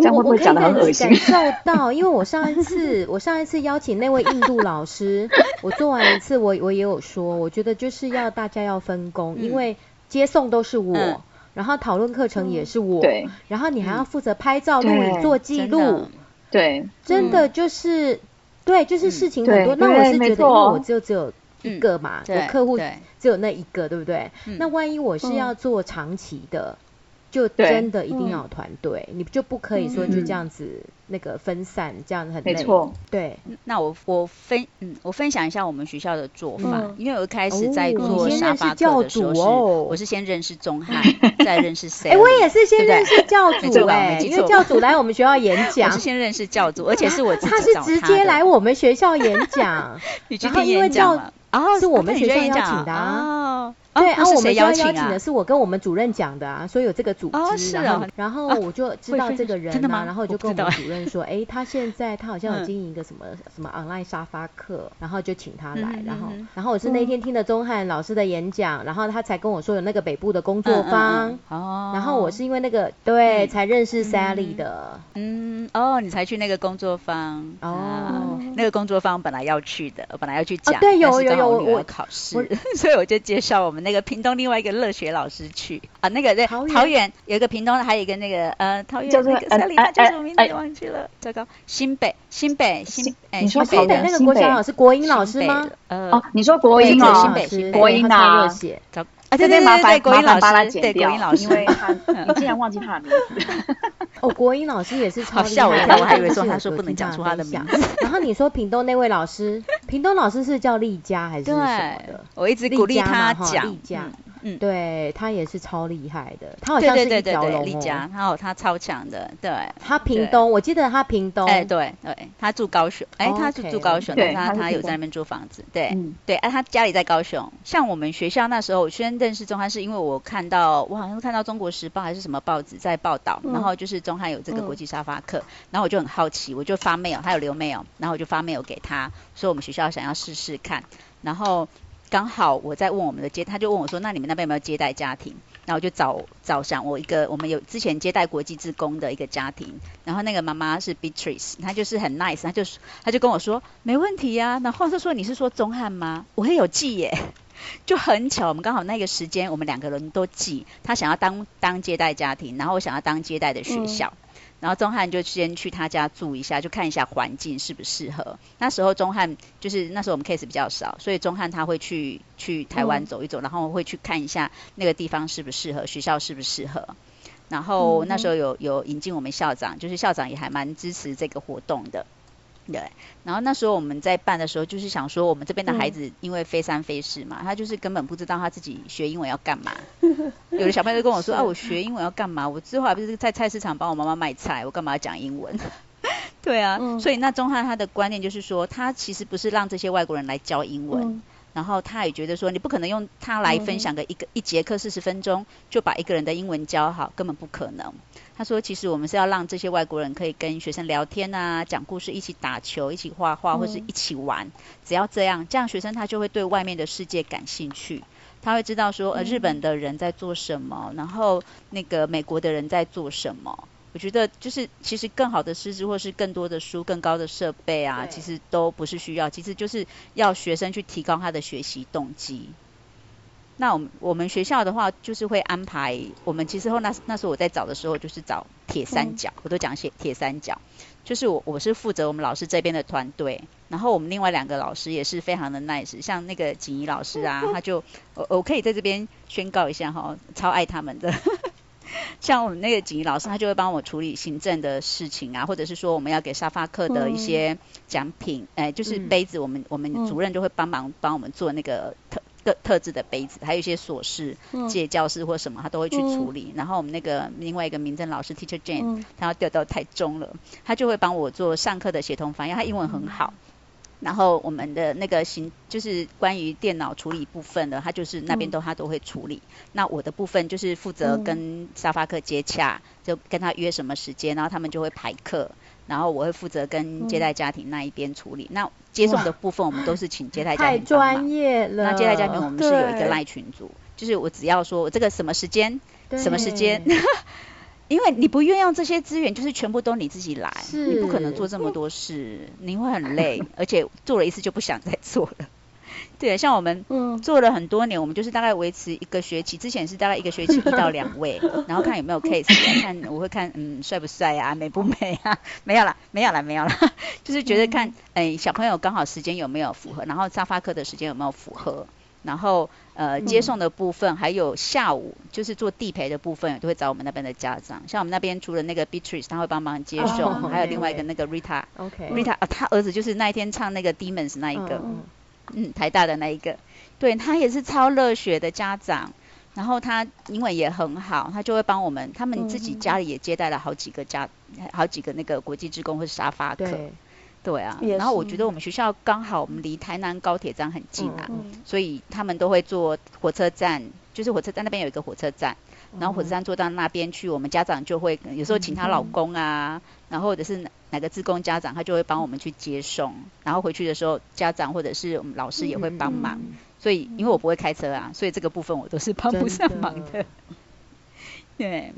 这样会不会讲的很恶心？感受到，因为我上一次我上一次邀请那位印度老师，我做完一次我我也有说，我觉得就是要大家要分工，因为接送都是我，然后讨论课程也是我，然后你还要负责拍照录影做记录。对，真的就是，对，就是事情很多。那我是觉得，因为我就只有一个嘛，我客户只有那一个，对不对？那万一我是要做长期的，就真的一定要有团队，你就不可以说就这样子。那个分散这样子很累，没错，对。那我我分嗯，我分享一下我们学校的做法，因为我一开始在做沙发课的时候，是我是先认识钟汉，再认识 Sally。哎，我也是先认识教主哎，因为教主来我们学校演讲，我是先认识教主，而且是我他是直接来我们学校演讲，然后因为教啊是我们学校邀请的啊。对啊，我们学校邀请的是我跟我们主任讲的啊，说有这个组织，然后然后我就知道这个人呢，然后就跟我们主任说，哎，他现在他好像有经营一个什么什么 online 沙发课，然后就请他来，然后然后我是那天听了钟汉老师的演讲，然后他才跟我说有那个北部的工作坊，哦，然后我是因为那个对才认识 Sally 的，嗯，哦，你才去那个工作坊，哦，那个工作坊本来要去的，我本来要去讲，对，有有有，我考试，所以我就介绍我们。那个屏东另外一个乐学老师去啊，那个在桃园有一个屏东，还有一个那个呃桃园那个三里？他叫什么名字？忘记了。糟糕，新北新北新哎，新北的那个国小老师国英老师吗？呃哦，你说国英哦，新北国英啊，糟啊，这边麻烦国英老师，对国英老师，因为 他你竟然忘记他的名字。哦，国英老师也是超吓我一跳，我还以为说他说不能讲出他的名字。然后你说屏东那位老师，屏东老师是叫丽佳还是什么的？我一直鼓励他讲丽佳。嗯，对他也是超厉害的，他好像是一条龙哦，然后他超强的，对，他屏东，我记得他屏东，哎，对对，他住高雄，哎，他是住高雄，但，他他有在那边租房子，对对，哎，他家里在高雄。像我们学校那时候，我先认识钟汉，是因为我看到，我好像看到《中国时报》还是什么报纸在报道，然后就是钟汉有这个国际沙发课，然后我就很好奇，我就发 mail，他有留 mail，然后我就发 mail 给他，说我们学校想要试试看，然后。刚好我在问我们的接，他就问我说：“那你们那边有没有接待家庭？”然后我就找找想我一个，我们有之前接待国际职工的一个家庭，然后那个妈妈是 Beatrice，她就是很 nice，她就她就跟我说没问题呀、啊。然后是说你是说钟汉吗？我也有记耶，就很巧，我们刚好那个时间我们两个人都记，他想要当当接待家庭，然后我想要当接待的学校。然后钟汉就先去他家住一下，就看一下环境适不适合。那时候钟汉就是那时候我们 case 比较少，所以钟汉他会去去台湾走一走，嗯、然后会去看一下那个地方适不适合，学校适不适合。然后那时候有有引进我们校长，就是校长也还蛮支持这个活动的。对，然后那时候我们在办的时候，就是想说我们这边的孩子因为非三非四嘛，他就是根本不知道他自己学英文要干嘛。有的小朋友就跟我说 啊，我学英文要干嘛？我之后还不是在菜市场帮我妈妈卖菜，我干嘛要讲英文？对啊，所以那中汉他的观念就是说，他其实不是让这些外国人来教英文，然后他也觉得说，你不可能用他来分享个一个一节课四十分钟就把一个人的英文教好，根本不可能。他说：“其实我们是要让这些外国人可以跟学生聊天啊，讲故事，一起打球，一起画画，或是一起玩。只要这样，这样学生他就会对外面的世界感兴趣。他会知道说，呃，日本的人在做什么，然后那个美国的人在做什么。我觉得就是，其实更好的师资或是更多的书、更高的设备啊，其实都不是需要，其实就是要学生去提高他的学习动机。”那我们我们学校的话，就是会安排我们其实后那那时候我在找的时候，就是找铁三角，我都讲写铁三角，就是我我是负责我们老师这边的团队，然后我们另外两个老师也是非常的 nice，像那个锦怡老师啊，他就我我可以在这边宣告一下哈，超爱他们的，像我们那个锦怡老师，他就会帮我处理行政的事情啊，或者是说我们要给沙发客的一些奖品，哎，就是杯子，我们我们主任就会帮忙帮我们做那个特。个特制的杯子，还有一些琐事，借教室或什么，他都会去处理。嗯、然后我们那个另外一个民政老师 Teacher Jane，嗯、他要调到台中了，他就会帮我做上课的协同翻译，他英文很好。嗯、然后我们的那个行，就是关于电脑处理部分的，他就是那边都他都会处理。嗯、那我的部分就是负责跟沙发客接洽，就跟他约什么时间，然后他们就会排课。然后我会负责跟接待家庭那一边处理，嗯、那接送的部分我们都是请接待家庭。太专业了。那接待家庭我们是有一个赖群组，就是我只要说我这个什么时间，什么时间，因为你不运用这些资源，就是全部都你自己来，你不可能做这么多事，你会很累，而且做了一次就不想再做了。对，像我们做了很多年，我们就是大概维持一个学期，之前是大概一个学期一到两位，然后看有没有 case，看我会看嗯帅不帅啊，美不美啊，没有了，没有了，没有了，就是觉得看哎小朋友刚好时间有没有符合，然后沙发课的时间有没有符合，然后呃接送的部分，还有下午就是做地陪的部分，都会找我们那边的家长，像我们那边除了那个 Beatrice，他会帮忙接送，还有另外一个那个 Rita，Rita 啊，他儿子就是那一天唱那个 Demons 那一个。嗯，台大的那一个，对，他也是超热血的家长，然后他英文也很好，他就会帮我们，他们自己家里也接待了好几个家，嗯、好几个那个国际职工或是沙发客，对，啊，然后我觉得我们学校刚好我们离台南高铁站很近啊，嗯、所以他们都会坐火车站，就是火车站那边有一个火车站，然后火车站坐到那边去，我们家长就会有时候请她老公啊，嗯、然后或者是。哪个志工家长，他就会帮我们去接送，然后回去的时候，家长或者是我们老师也会帮忙。嗯、所以，因为我不会开车啊，所以这个部分我都是帮不上忙的。的 对。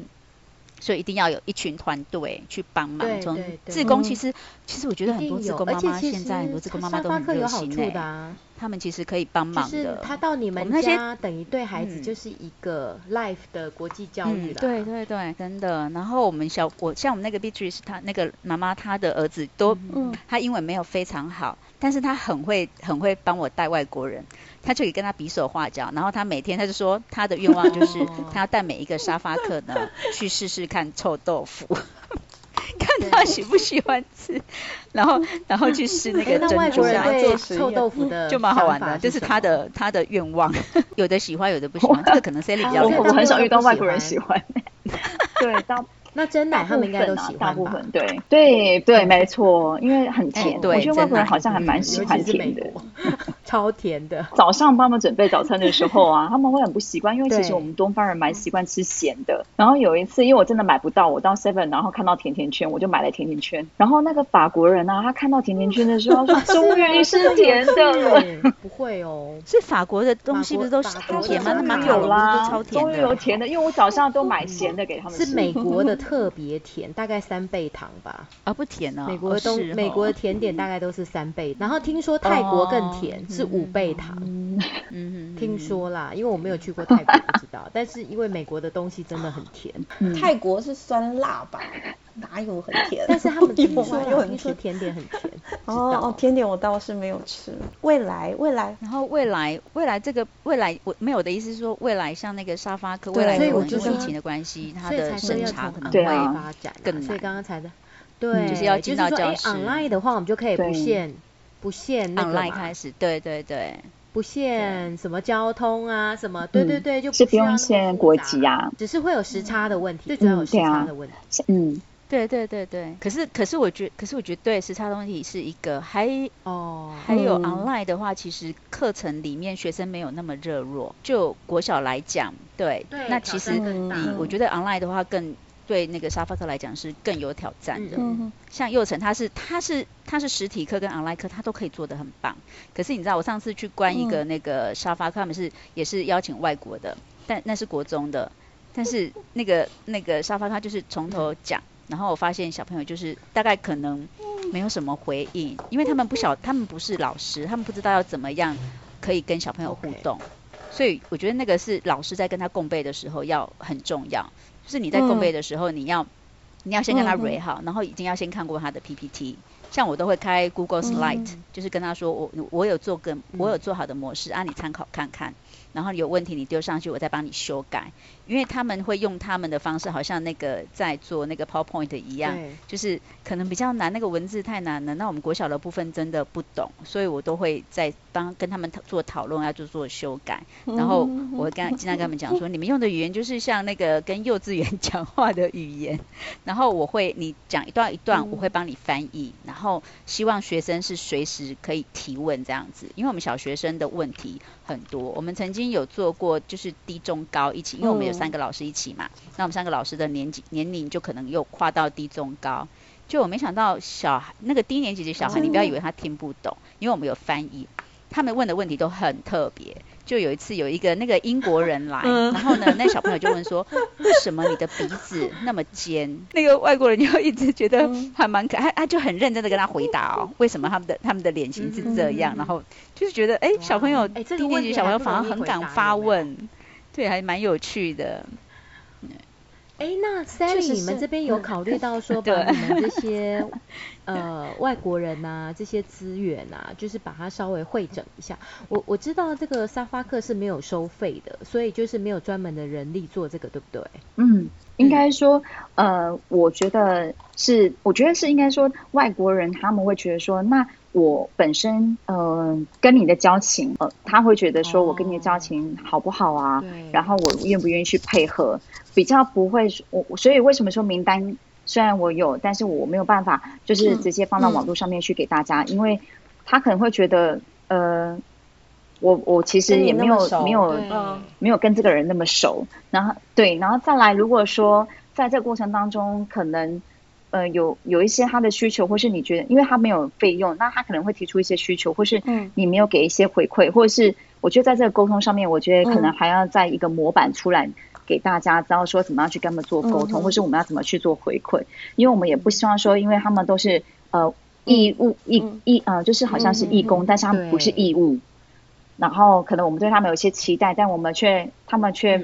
所以一定要有一群团队去帮忙。从自工其实，嗯、其实我觉得很多自工妈妈现在很多自工妈妈都很热心的、啊。他们其实可以帮忙的。就是他到你们家，等于对孩子就是一个 life 的国际教育了、嗯。对对对，真的。然后我们小我像我们那个 Beatrice，他那个妈妈，她的儿子都，嗯、他英文没有非常好，但是他很会很会帮我带外国人。他就可以跟他比手画脚，然后他每天他就说他的愿望就是他要带每一个沙发客呢去试试看臭豆腐，看他喜不喜欢吃，然后然后去试那个珍珠啊，做臭豆腐的就蛮好玩的，这是他的他的愿望，有的喜欢有的不喜欢，这个可能 Sally 比较我很少遇到外国人喜欢，对，当。那真奶他们应该都喜欢，大部分对。对对，没错，因为很甜。我觉得外国人好像还蛮喜欢甜的，超甜的。早上帮他们准备早餐的时候啊，他们会很不习惯，因为其实我们东方人蛮习惯吃咸的。然后有一次，因为我真的买不到，我到 Seven 然后看到甜甜圈，我就买了甜甜圈。然后那个法国人啊，他看到甜甜圈的时候 说：“终于是甜的。” 不会哦，是法国的东西不是都是甜吗？那蛮有啦，终于有甜的，因为我早上都买咸的给他们吃。是美国的。特别甜，大概三倍糖吧。啊，不甜啊。美国的东，哦、美国的甜点大概都是三倍。然后听说泰国更甜，哦、是五倍糖。嗯嗯，听说啦，因为我没有去过泰国，不知道。但是因为美国的东西真的很甜。嗯、泰国是酸辣吧？哪有很甜？但是他们听说，听说甜点很甜。哦哦，甜点我倒是没有吃。未来未来，然后未来未来这个未来我没有的意思是说未来像那个沙发客，未来因为疫情的关系，它的审查可能会发展更难。所以刚刚才的，对，就是要进到教室。online 的话，我们就可以不限不限 online 开始，对对对。不限什么交通啊，什么对对对，就不用限国籍啊，只是会有时差的问题，最主要有时差的问题。嗯，对对对对。可是可是我觉可是我觉得对时差的问题是一个，还哦还有 online 的话，其实课程里面学生没有那么热络。就国小来讲，对，那其实比我觉得 online 的话更。对那个沙发课来讲是更有挑战的，嗯、像幼成他是他是他是实体课跟 online 课他都可以做的很棒，可是你知道我上次去关一个那个沙发课，他们是也是邀请外国的，但那是国中的，但是那个那个沙发课就是从头讲，然后我发现小朋友就是大概可能没有什么回应，因为他们不晓他们不是老师，他们不知道要怎么样可以跟小朋友互动，所以我觉得那个是老师在跟他共备的时候要很重要。就是你在共备的时候，你要、嗯、你要先跟他 read 好，然后已经要先看过他的 PPT。像我都会开 Google Slide，、嗯、就是跟他说我我有做个我有做好的模式，啊，你参考看看。然后有问题你丢上去，我再帮你修改。因为他们会用他们的方式，好像那个在做那个 PowerPoint 一样，就是可能比较难，那个文字太难了。那我们国小的部分真的不懂，所以我都会在帮跟他们做讨论，要就做修改。然后我跟经常跟他们讲说，你们用的语言就是像那个跟幼稚园讲话的语言。然后我会你讲一段一段，我会帮你翻译。然后希望学生是随时可以提问这样子，因为我们小学生的问题很多。我们曾经有做过，就是低中高一起，因为我们有三个老师一起嘛，那我们三个老师的年纪年龄就可能又跨到低中高。就我没想到小孩那个低年级的小孩，你不要以为他听不懂，因为我们有翻译，他们问的问题都很特别。就有一次有一个那个英国人来，然后呢，那小朋友就问说，为什么你的鼻子那么尖？那个外国人就一直觉得还蛮可爱，他就很认真的跟他回答哦，为什么他们的他们的脸型是这样？然后就是觉得哎，小朋友低年级小朋友反而很敢发问，对，还蛮有趣的。哎，那 Sally，你们这边有考虑到说把你们这些呃 外国人呐、啊、这些资源啊，就是把它稍微会整一下。我我知道这个沙发课是没有收费的，所以就是没有专门的人力做这个，对不对？嗯，应该说，呃，我觉得是，我觉得是应该说外国人他们会觉得说，那我本身呃跟你的交情，呃，他会觉得说我跟你的交情好不好啊？然后我愿不愿意去配合？比较不会，我所以为什么说名单虽然我有，但是我没有办法就是直接放到网络上面去给大家，嗯嗯、因为他可能会觉得，呃，我我其实也没有没有没有跟这个人那么熟，然后对，然后再来，如果说在这个过程当中，可能呃有有一些他的需求，或是你觉得，因为他没有费用，那他可能会提出一些需求，或是你没有给一些回馈，或者是我觉得在这个沟通上面，我觉得可能还要在一个模板出来。给大家知道说怎么样去跟他们做沟通，嗯、或是我们要怎么去做回馈，因为我们也不希望说，因为他们都是呃义务义义呃，就是好像是义工，嗯、但是他们不是义务，然后可能我们对他们有一些期待，但我们却他们却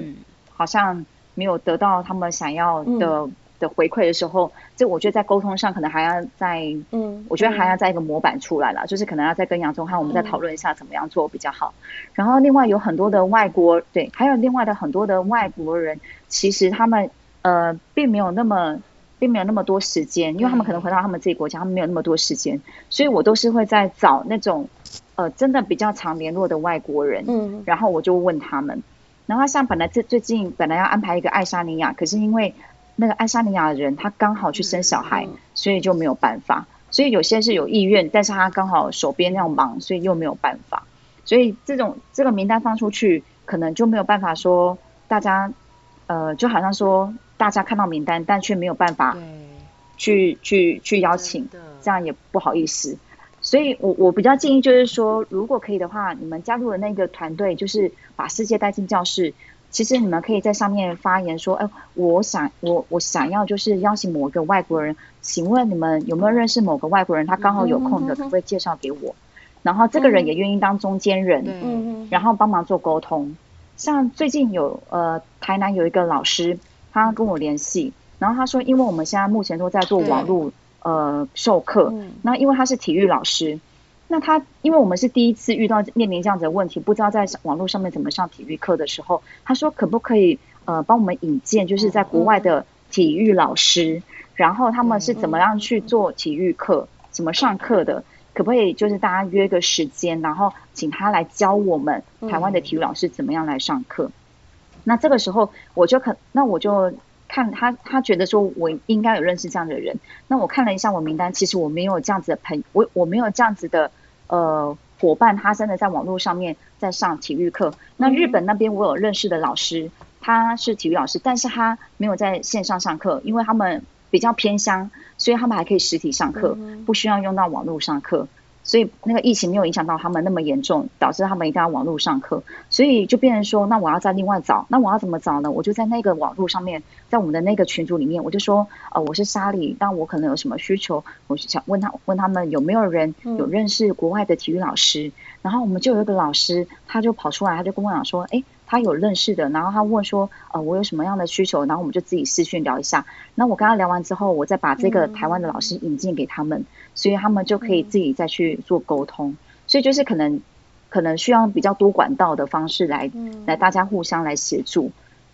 好像没有得到他们想要的。嗯的回馈的时候，这我觉得在沟通上可能还要再，嗯，我觉得还要再一个模板出来了，嗯、就是可能要再跟杨宗翰我们再讨论一下怎么样做比较好。嗯、然后另外有很多的外国，对，还有另外的很多的外国人，其实他们呃并没有那么并没有那么多时间，因为他们可能回到他们自己国家，他们没有那么多时间，所以我都是会在找那种呃真的比较常联络的外国人，嗯，然后我就问他们，然后像本来这最近本来要安排一个爱沙尼亚，可是因为那个爱沙尼亚的人，他刚好去生小孩，所以就没有办法。所以有些是有意愿，但是他刚好手边要忙，所以又没有办法。所以这种这个名单放出去，可能就没有办法说大家，呃，就好像说大家看到名单，但却没有办法去去去邀请，这样也不好意思。所以我我比较建议就是说，如果可以的话，你们加入的那个团队，就是把世界带进教室。其实你们可以在上面发言说，哎，我想我我想要就是邀请某个外国人，请问你们有没有认识某个外国人？他刚好有空的，可不可以介绍给我？然后这个人也愿意当中间人，嗯，然后帮忙做沟通。像最近有呃台南有一个老师，他跟我联系，然后他说，因为我们现在目前都在做网络呃授课。那因为他是体育老师，那他因为我们是第一次遇到面临这样子的问题，不知道在网络上面怎么上体育课的时候，他说可不可以呃帮我们引荐，就是在国外的体育老师，然后他们是怎么样去做体育课，怎么上课的。可不可以就是大家约个时间，然后请他来教我们台湾的体育老师怎么样来上课？嗯、那这个时候我就可，那我就看他，他觉得说我应该有认识这样的人。那我看了一下我名单，其实我没有这样子的朋，我我没有这样子的呃伙伴，他真的在网络上面在上体育课。那日本那边我有认识的老师，他是体育老师，但是他没有在线上上课，因为他们。比较偏乡，所以他们还可以实体上课，不需要用到网络上课，所以那个疫情没有影响到他们那么严重，导致他们一定要网络上课，所以就变成说，那我要在另外找，那我要怎么找呢？我就在那个网络上面，在我们的那个群组里面，我就说，呃，我是莎莉，但我可能有什么需求，我想问他，问他们有没有人有认识国外的体育老师，然后我们就有一个老师，他就跑出来，他就跟我讲说，哎。他有认识的，然后他问说，呃，我有什么样的需求，然后我们就自己视讯聊一下。那我跟他聊完之后，我再把这个台湾的老师引荐给他们，嗯，所以他们就可以自己再去做沟通。所以就是可能，可能需要比较多管道的方式来，来大家互相来协助。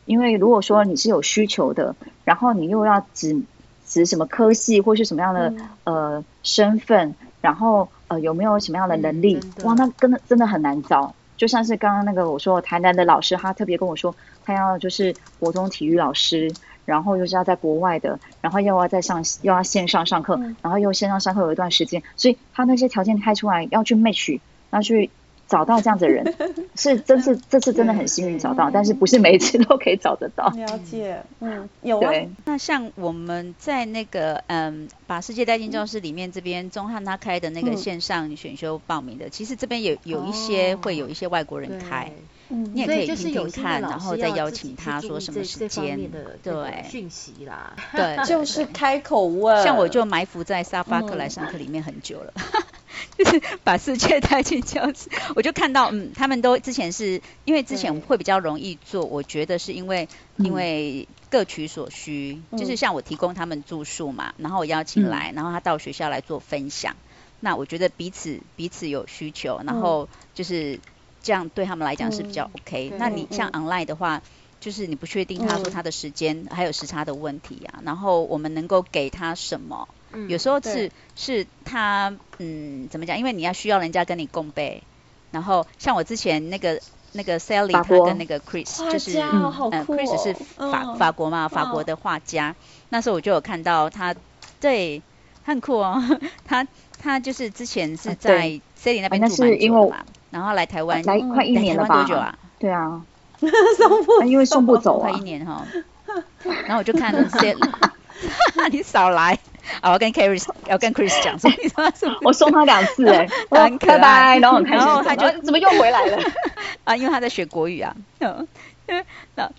因为如果说你是有需求的，然后你又要指指什么科系或是什么样的呃身份，然后呃有没有什么样的能力，哇，那真的真的很难找。就像是刚刚那个我说台南的老师，他特别跟我说，他要就是国中体育老师，然后又是要在国外的，然后又要在上又要线上上课，然后又线上上课有一段时间，所以他那些条件开出来要去 match，要去。找到这样子的人 是真是这次真的很幸运找到，但是不是每一次都可以找得到。了解，嗯，有啊。那像我们在那个嗯，把世界带进教室里面这边钟汉他开的那个线上选修报名的，其实这边有有一些会有一些外国人开，嗯，你也可以听听看，然后再邀请他说什么时间，对，讯息啦，对，就是开口问。像我就埋伏在沙发课来上课里面很久了。就是把世界带进教室，我就看到，嗯，他们都之前是因为之前会比较容易做，我觉得是因为因为各取所需，就是像我提供他们住宿嘛，然后我邀请来，然后他到学校来做分享，那我觉得彼此彼此有需求，然后就是这样对他们来讲是比较 OK。那你像 online 的话，就是你不确定他说他的时间还有时差的问题啊，然后我们能够给他什么？有时候是是他嗯怎么讲？因为你要需要人家跟你共背，然后像我之前那个那个 Sally 他跟那个 Chris 就是嗯、哦呃、Chris 是法、嗯、法国嘛，法国的画家、哦。那时候我就有看到他，对，他很酷哦。他他就是之前是在 Sally 那边住蛮久的嘛，然后来台湾来快一年了吧？多久啊？对啊，送不因为送不走快一年哈。然后我就看 Sally，你少来。我要跟 caris 要跟 Chris 讲说，你说是我送他两次哎，拜拜，然后很开心，然后他就怎么又回来了？啊？因为他在学国语啊，嗯，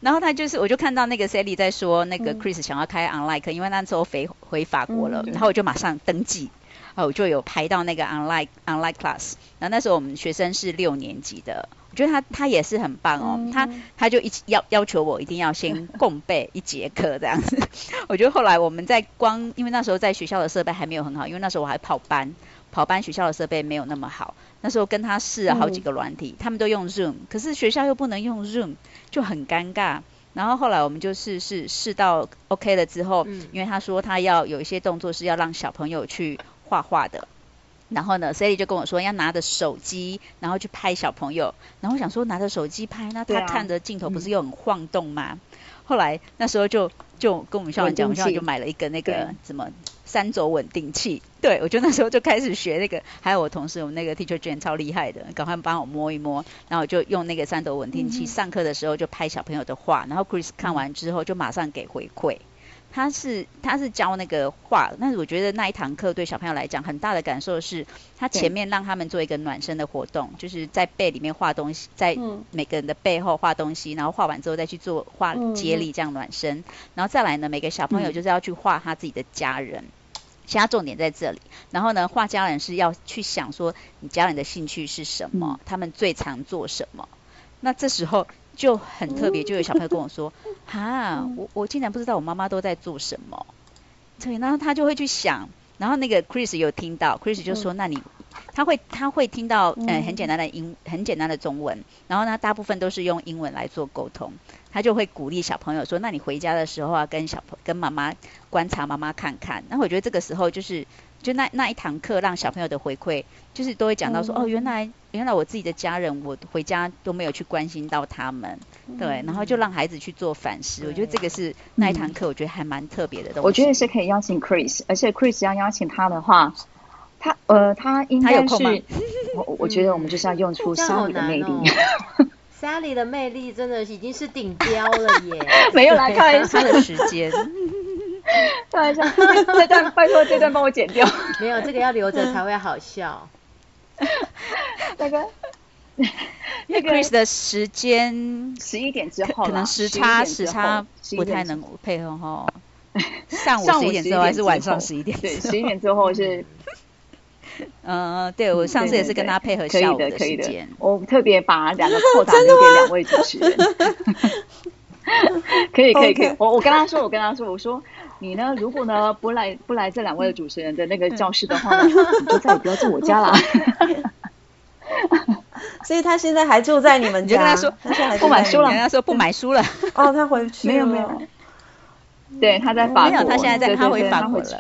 然后他就是，我就看到那个 Sally 在说那个 Chris 想要开 online 课，因为那时候回回法国了，然后我就马上登记，啊，我就有排到那个 online online class，然后那时候我们学生是六年级的。我觉得他他也是很棒哦，嗯、他他就一起要要求我一定要先 共备一节课这样子。我觉得后来我们在光，因为那时候在学校的设备还没有很好，因为那时候我还跑班，跑班学校的设备没有那么好。那时候跟他试了好几个软体，嗯，他们都用 Zoom，可是学校又不能用 Zoom，就很尴尬。然后后来我们就试试试到 OK 了之后，嗯，因为他说他要有一些动作是要让小朋友去画画的。然后呢，Sally 就跟我说要拿着手机，然后去拍小朋友。然后我想说拿着手机拍，那他看着镜头不是又很晃动吗？嗯、后来那时候就就跟我们校长讲，我们校长就买了一个那个什么三轴稳定器。对，我就那时候就开始学那个。还有我同事，我们那个 Teacher Jane 超厉害的，赶快帮我摸一摸。然后我就用那个三轴稳定器、嗯，上课的时候就拍小朋友的画。然后 Chris 看完之后就马上给回馈。他是他是教那个画，但是我觉得那一堂课对小朋友来讲很大的感受是，他前面让他们做一个暖身的活动，就是在背里面画东西，在每个人的背后画东西，然后画完之后再去做画接力这样暖身，然后再来呢，每个小朋友就是要去画他自己的家人，其他重点在这里，然后呢，画家人是要去想说你家人的兴趣是什么，他们最常做什么，那这时候。就很特别，就有小朋友跟我说：“ 哈，我我竟然不知道我妈妈都在做什么。”对，然后他就会去想，然后那个 Chris 有听到，Chris 就说：“那你。”他会他会听到呃很简单的英很简单的中文，然后呢大部分都是用英文来做沟通，他就会鼓励小朋友说，那你回家的时候啊跟小朋跟妈妈观察妈妈看看，那我觉得这个时候就是就那那一堂课让小朋友的回馈就是都会讲到说哦原来原来我自己的家人我回家都没有去关心到他们，对，然后就让孩子去做反思，我觉得这个是那一堂课我觉得还蛮特别的东西。我觉得是可以邀请 Chris，而且 Chris 要邀请他的话。他呃，他应该是 我，我觉得我们就是要用出 Sally 的魅力。嗯、Sally 的魅力真的已经是顶标了耶！没有来看一下的时间，开玩笑，这段拜托这段帮我剪掉。没有，这个要留着才会好笑。那个，那个 Chris 的时间十一点之后，可能时差时差不太能配合哈。上午十一点之后还是晚上十一点？对，十一点之后是。嗯，对，我上次也是跟他配合下午的时间，我特别把两个扣打留给两位主持人。可以可以可以，我我跟他说，我跟他说，我说你呢，如果呢不来不来这两位主持人的那个教室的话呢，你就再也不要住我家了。所以他现在还住在你们 家？跟他说不买书了，跟他说不买书了。哦，他回去没有没有。对，他在法国，他现在在他回法国了。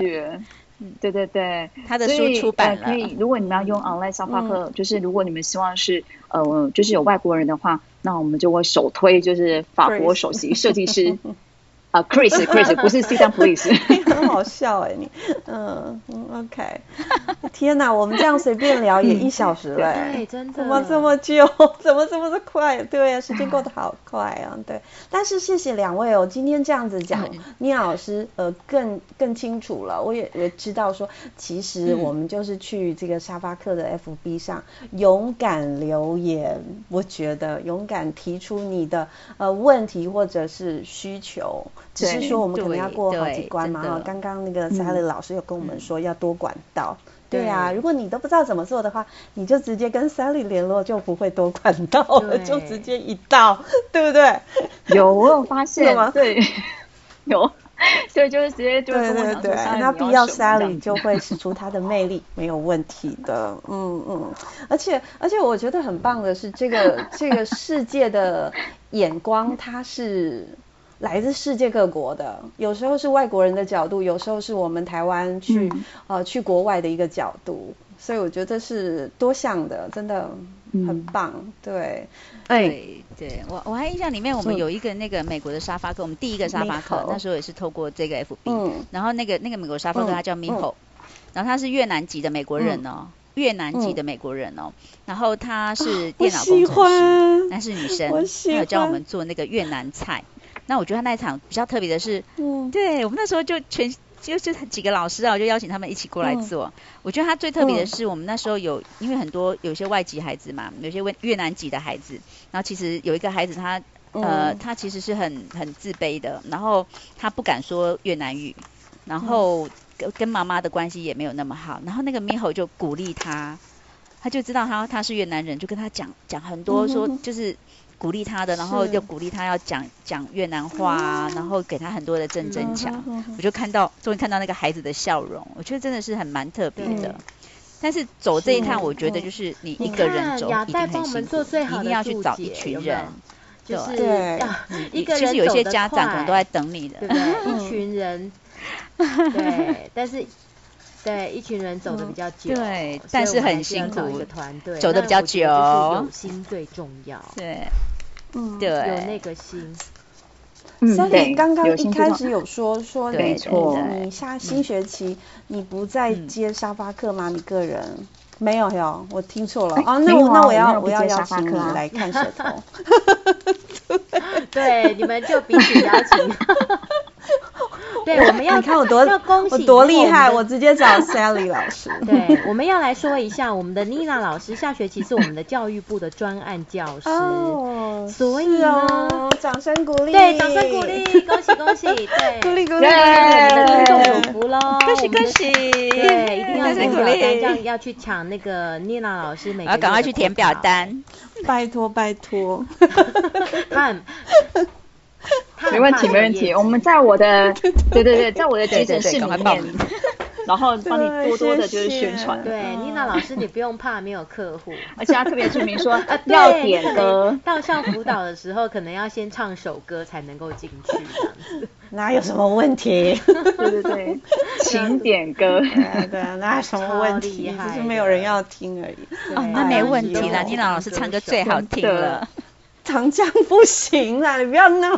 嗯，对对对，他的书出版了。可以，如果你们要用 online 沙发课，就是如果你们希望是呃，就是有外国人的话，那我们就会首推就是法国首席设计师。啊、uh,，Chris，Chris，不是 Citizen Police，很好笑哎，你，嗯嗯，OK，天哪，我们这样随便聊也一小时了，对，真的，怎么这么久？怎么这么的快？对啊，时间过得好快啊，对。但是谢谢两位哦，今天这样子讲，妮娜老师呃更更清楚了，我也也知道说，其实我们就是去这个沙发客的 FB 上勇敢留言，我觉得勇敢提出你的呃问题或者是需求。只是说我们可能要过好几关嘛哈，刚刚那个 Sally 老师有跟我们说要多管道，嗯、对啊，如果你都不知道怎么做的话，你就直接跟 Sally 联络，就不会多管道了，就直接一道，对不对？有，我有发现 吗？对，有，对，就是直接就对对对，那必要 Sally 就会使出她的魅力，没有问题的，嗯嗯，而且而且我觉得很棒的是，这个这个世界的眼光，它是。来自世界各国的，有时候是外国人的角度，有时候是我们台湾去、嗯、呃去国外的一个角度，所以我觉得是多项的，真的很棒。嗯、对，哎，对，对。我我还印象里面，我们有一个那个美国的沙发客，我们第一个沙发客那时候也是透过这个 FB，、嗯、然后那个那个美国沙发客他叫 Miho，、嗯、然后他是越南籍的美国人哦，嗯、越南籍的美国人哦，然后他是电脑工程师，那是女生，还有教我们做那个越南菜。那我觉得他那一场比较特别的是，嗯，对我们那时候就全就就几个老师啊，我就邀请他们一起过来做。嗯、我觉得他最特别的是，我们那时候有因为很多有些外籍孩子嘛，有些越越南籍的孩子，然后其实有一个孩子他呃他其实是很很自卑的，然后他不敢说越南语，然后跟跟妈妈的关系也没有那么好，然后那个 Miho 就鼓励他，他就知道他他是越南人，就跟他讲讲很多说就是。鼓励他的，然后又鼓励他要讲讲越南话啊，然后给他很多的正增强。我就看到，终于看到那个孩子的笑容，我觉得真的是很蛮特别的。但是走这一趟，我觉得就是你一个人走一定很辛苦，一定要去找一群人，就是对，一个人其实有一些家长可能都在等你的，对不对？一群人，对，但是对一群人走的比较久，对，但是很辛苦，一个团队走的比较久，有心最重要，对。嗯，对，有那个心。嗯，所以刚刚一开始有说说你你下新学期你不再接沙发课吗？你个人没有有，我听错了啊。那我那我要我要邀请你来看舌头。对，你们就彼此邀请。对，我们要你看我多我多厉害，我直接找 Sally 老师。对，我们要来说一下，我们的妮娜老师下学期是我们的教育部的专案教师。哦，所以呢，掌声鼓励。对，掌声鼓励，恭喜恭喜，对，鼓励鼓励，我们的听众有福喽，恭喜恭喜，对，一定要填表单，这样要去抢那个妮娜老师每个。要赶快去填表单，拜托拜托。看。没问题，没问题。我们在我的 对对对，在我的急诊室里面，然后帮你多多的就是宣传。对，妮娜老师你不用怕没有客户，而且他特别注明说要点歌，到校辅导的时候可能要先唱首歌才能够进去这样子。哪有什么问题？对对对，请点歌。对啊，哪有什么问题？只是没有人要听而已。哦，那没问题啦，妮娜老师唱歌最好听了。长江不行啦，你不要闹，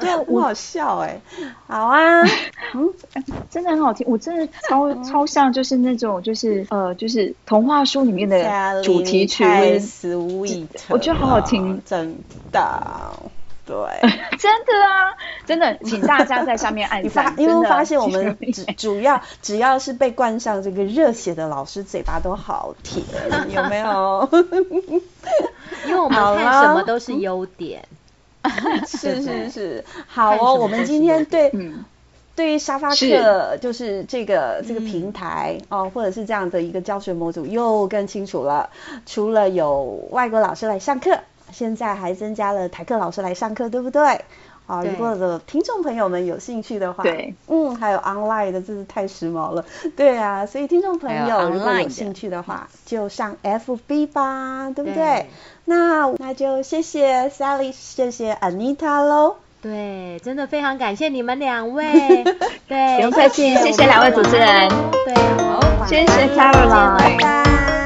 对，很好笑哎。好啊，嗯，真的很好听，我真的超超像，就是那种就是呃，就是童话书里面的主题曲，sweet，我觉得好好听，真的。对，真的啊，真的，请大家在下面按赞。因为发现我们主 主要只要是被冠上这个热血的老师，嘴巴都好甜，有没有？因为我们看什么都是优点。是是是，好哦。我们今天对对于沙发课就是这个这个平台哦，或者是这样的一个教学模组又更清楚了。除了有外国老师来上课。现在还增加了台课老师来上课，对不对？啊，如果的听众朋友们有兴趣的话，对，嗯，还有 online 的，真是太时髦了。对啊，所以听众朋友如果有兴趣的话，就上 FB 吧，对不对？对，那那就谢谢 Sally，谢谢 Anita 喽。对，真的非常感谢你们两位。对，不用客气，谢谢两位主持人。对，好，谢谢 Caroline。